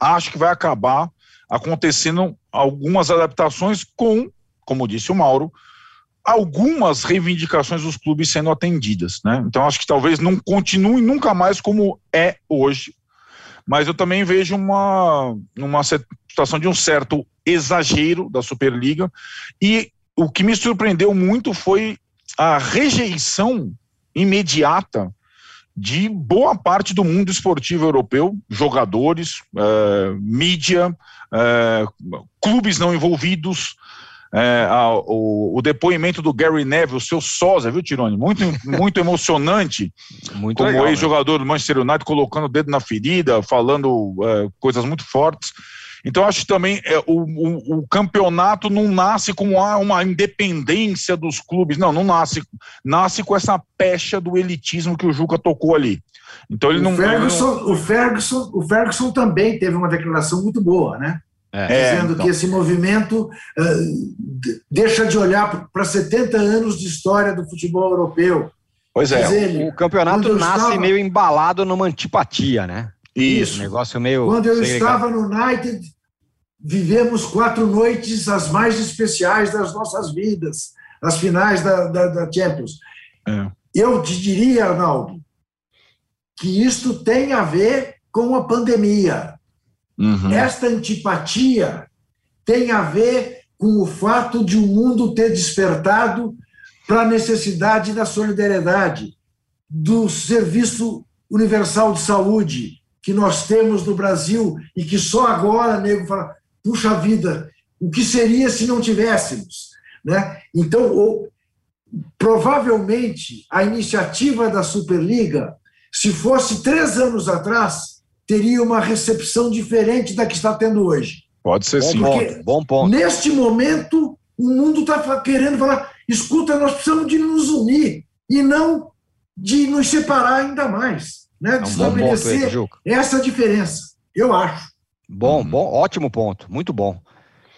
Acho que vai acabar acontecendo algumas adaptações com, como disse o Mauro, algumas reivindicações dos clubes sendo atendidas, né? Então acho que talvez não continue nunca mais como é hoje, mas eu também vejo uma uma situação de um certo exagero da Superliga e o que me surpreendeu muito foi a rejeição imediata de boa parte do mundo esportivo europeu, jogadores, uh, mídia, uh, clubes não envolvidos, é, a, o, o, depoimento do Gary Neville, seu sósia, viu, Tirone? Muito, [LAUGHS] muito emocionante. Muito como ex-jogador né? do Manchester United, colocando o dedo na ferida, falando é, coisas muito fortes. Então, acho que também é, o, o, o, campeonato não nasce com uma independência dos clubes. Não, não nasce. Nasce com essa pecha do elitismo que o Juca tocou ali. Então ele o não, Ferguson, ele não... O, Ferguson, o Ferguson também teve uma declaração muito boa, né? É, dizendo então. que esse movimento uh, deixa de olhar para 70 anos de história do futebol europeu. Pois é, ele, o campeonato nasce estava... meio embalado numa antipatia, né? Isso. Um negócio meio. Quando eu estava no United, vivemos quatro noites as mais especiais das nossas vidas, as finais da, da, da Champions. É. Eu te diria, Arnaldo, que isto tem a ver com a pandemia. Uhum. Esta antipatia tem a ver com o fato de o mundo ter despertado para a necessidade da solidariedade, do serviço universal de saúde que nós temos no Brasil e que só agora, nego, fala, puxa vida, o que seria se não tivéssemos? Né? Então, provavelmente, a iniciativa da Superliga, se fosse três anos atrás, teria uma recepção diferente da que está tendo hoje. Pode ser sim. Bom ponto, bom ponto. Neste momento, o mundo está querendo falar: escuta, nós precisamos de nos unir e não de nos separar ainda mais. Né? De é um estabelecer ponto, essa diferença, eu acho. Bom, bom, ótimo ponto, muito bom.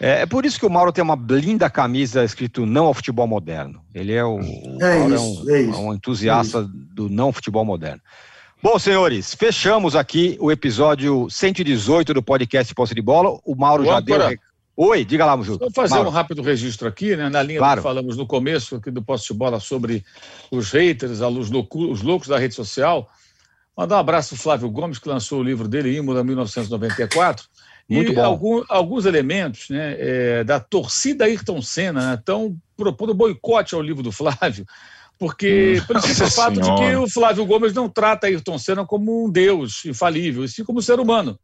É, é, por isso que o Mauro tem uma linda camisa escrito não ao futebol moderno. Ele é, o, é, é isso, é, um, é um entusiasta do não futebol moderno. Bom, senhores, fechamos aqui o episódio 118 do podcast Posse de Bola. O Mauro já deu. Oi, diga lá, Mujuca. Vou fazer Mauro. um rápido registro aqui, né? Na linha claro. que falamos no começo aqui do Posse de Bola sobre os haters, os loucos da rede social. Mandar um abraço ao Flávio Gomes, que lançou o livro dele, Imola 1994. Muito e bom. Algum, alguns elementos né, é, da torcida Ayrton Senna estão né, propondo boicote ao livro do Flávio porque, pelo simples fato de que o Flávio Gomes não trata Ayrton Senna como um deus infalível, e sim como um ser humano.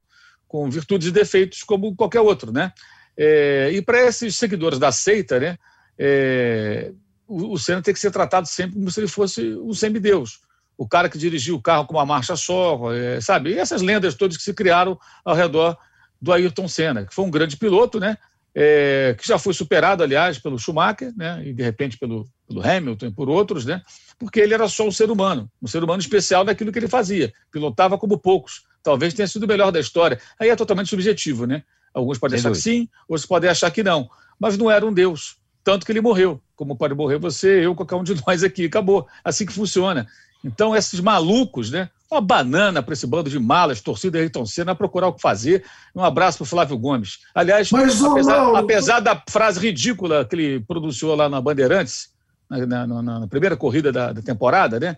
com virtudes e defeitos como qualquer outro, né? É, e para esses seguidores da seita, né, é, o, o Senna tem que ser tratado sempre como se ele fosse um semideus. O cara que dirigia o carro com uma marcha só, é, sabe? E essas lendas todas que se criaram ao redor do Ayrton Senna, que foi um grande piloto, né? É, que já foi superado, aliás, pelo Schumacher, né? E de repente pelo, pelo Hamilton e por outros, né? Porque ele era só um ser humano, um ser humano especial naquilo que ele fazia. Pilotava como poucos. Talvez tenha sido o melhor da história. Aí é totalmente subjetivo, né? Alguns podem Sem achar dúvida. que sim, outros podem achar que não. Mas não era um Deus. Tanto que ele morreu. Como pode morrer você, eu, qualquer um de [LAUGHS] nós aqui. Acabou. Assim que funciona. Então, esses malucos, né? Uma banana para esse bando de malas, torcida Ayrton Senna, a procurar o que fazer. Um abraço para o Flávio Gomes. Aliás, Mas, apesar, apesar, da frase ridícula que ele produziu lá na Bandeirantes, na, na, na primeira corrida da, da, temporada, né?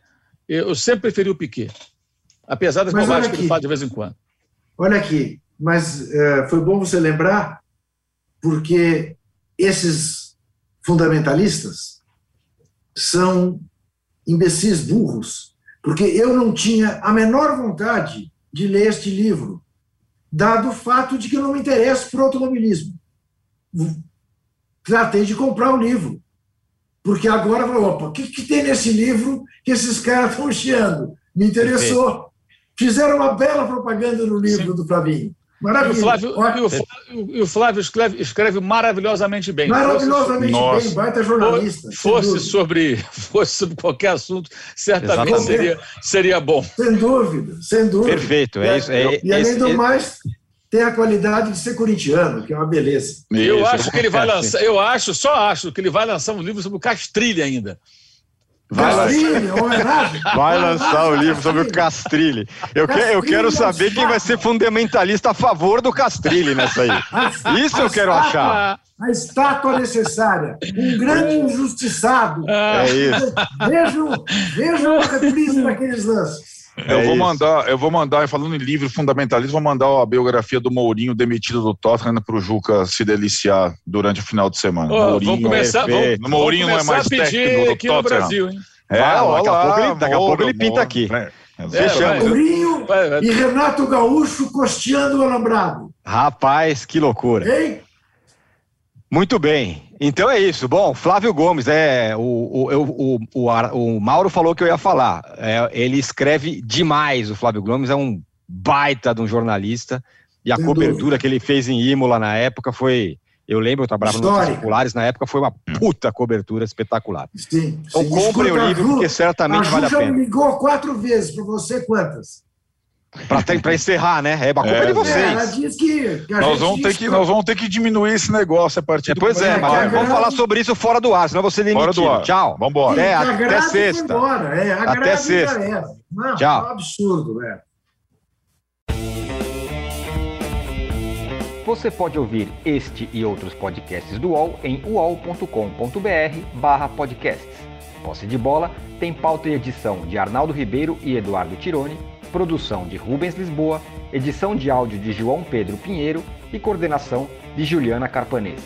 Eu sempre preferi o Piquet. Apesar das bobagens que ele faz de vez em quando. Olha aqui, mas é, foi bom você lembrar, porque esses fundamentalistas são imbecis burros, porque eu não tinha a menor vontade de ler este livro, dado o fato de que eu não me interesso por automobilismo. Tratei de comprar o livro, porque agora, opa, o que, que tem nesse livro que esses caras estão chiando? Me interessou. Fizeram uma bela propaganda no livro Sim. do Flavinho. Maravilha. E o Flávio, e o Flávio, e o Flávio escreve, escreve, maravilhosamente bem. Maravilhosamente fosse, bem, baita jornalista. Fosse sobre, [LAUGHS] fosse sobre qualquer assunto, certamente seria, seria bom. Sem dúvida, sem dúvida. Perfeito, é isso. É, e além do é, mais, tem a qualidade de ser corintiano, que é uma beleza. Eu isso, acho que ele vai lançar, eu acho, só acho que ele vai lançar um livro sobre o Castrilha ainda. Vai, lançar, [LAUGHS] vai lançar o livro sobre o Castrilli. Eu, que, eu quero saber quem vai ser fundamentalista a favor do Castrilli nessa aí. Isso eu quero achar. A estátua necessária. Um grande injustiçado. É isso. Vejam, vejam a reprise daqueles lances. Eu é vou isso. mandar, eu vou mandar, falando em livro fundamentalista, vou mandar a biografia do Mourinho demitido do Tottenham para o Juca se deliciar durante o final de semana. Oh, Mourinho, vamos começar, vamos, no Mourinho não é mais técnico do aqui Tottenham. no Brasil, hein? É, Vai, daqui, a pouco ele, daqui a pouco ele pinta aqui. É, Fechamos. Mourinho e Renato Gaúcho costeando o alambrado. Rapaz, que loucura. Hein? Muito bem. Então é isso. Bom, Flávio Gomes, é, o, o, o, o, Mauro falou que eu ia falar. É, ele escreve demais. O Flávio Gomes é um baita de um jornalista. E a Sem cobertura dúvida. que ele fez em Imola na época foi. Eu lembro, eu trabalhava nos populares, na época foi uma puta cobertura espetacular. Sim. Então comprem o livro, porque certamente vale a pena. já me ligou quatro vezes, para você quantas? Para encerrar, né? É, a culpa é, é de vocês. É, ela diz que, que nós, vamos ter que, nós vamos ter que diminuir esse negócio a partir é, Pois é, mas vamos falar sobre isso fora do ar, senão você do ar. Tchau. Vamos embora. É, até sexta. É, até sexta. Não, Tchau. É um absurdo, velho. Você pode ouvir este e outros podcasts do UOL em uol.com.br barra podcasts. Posse de Bola tem pauta e edição de Arnaldo Ribeiro e Eduardo Tironi produção de Rubens Lisboa, edição de áudio de João Pedro Pinheiro e coordenação de Juliana Carpanês.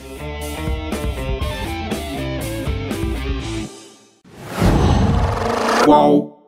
Qual?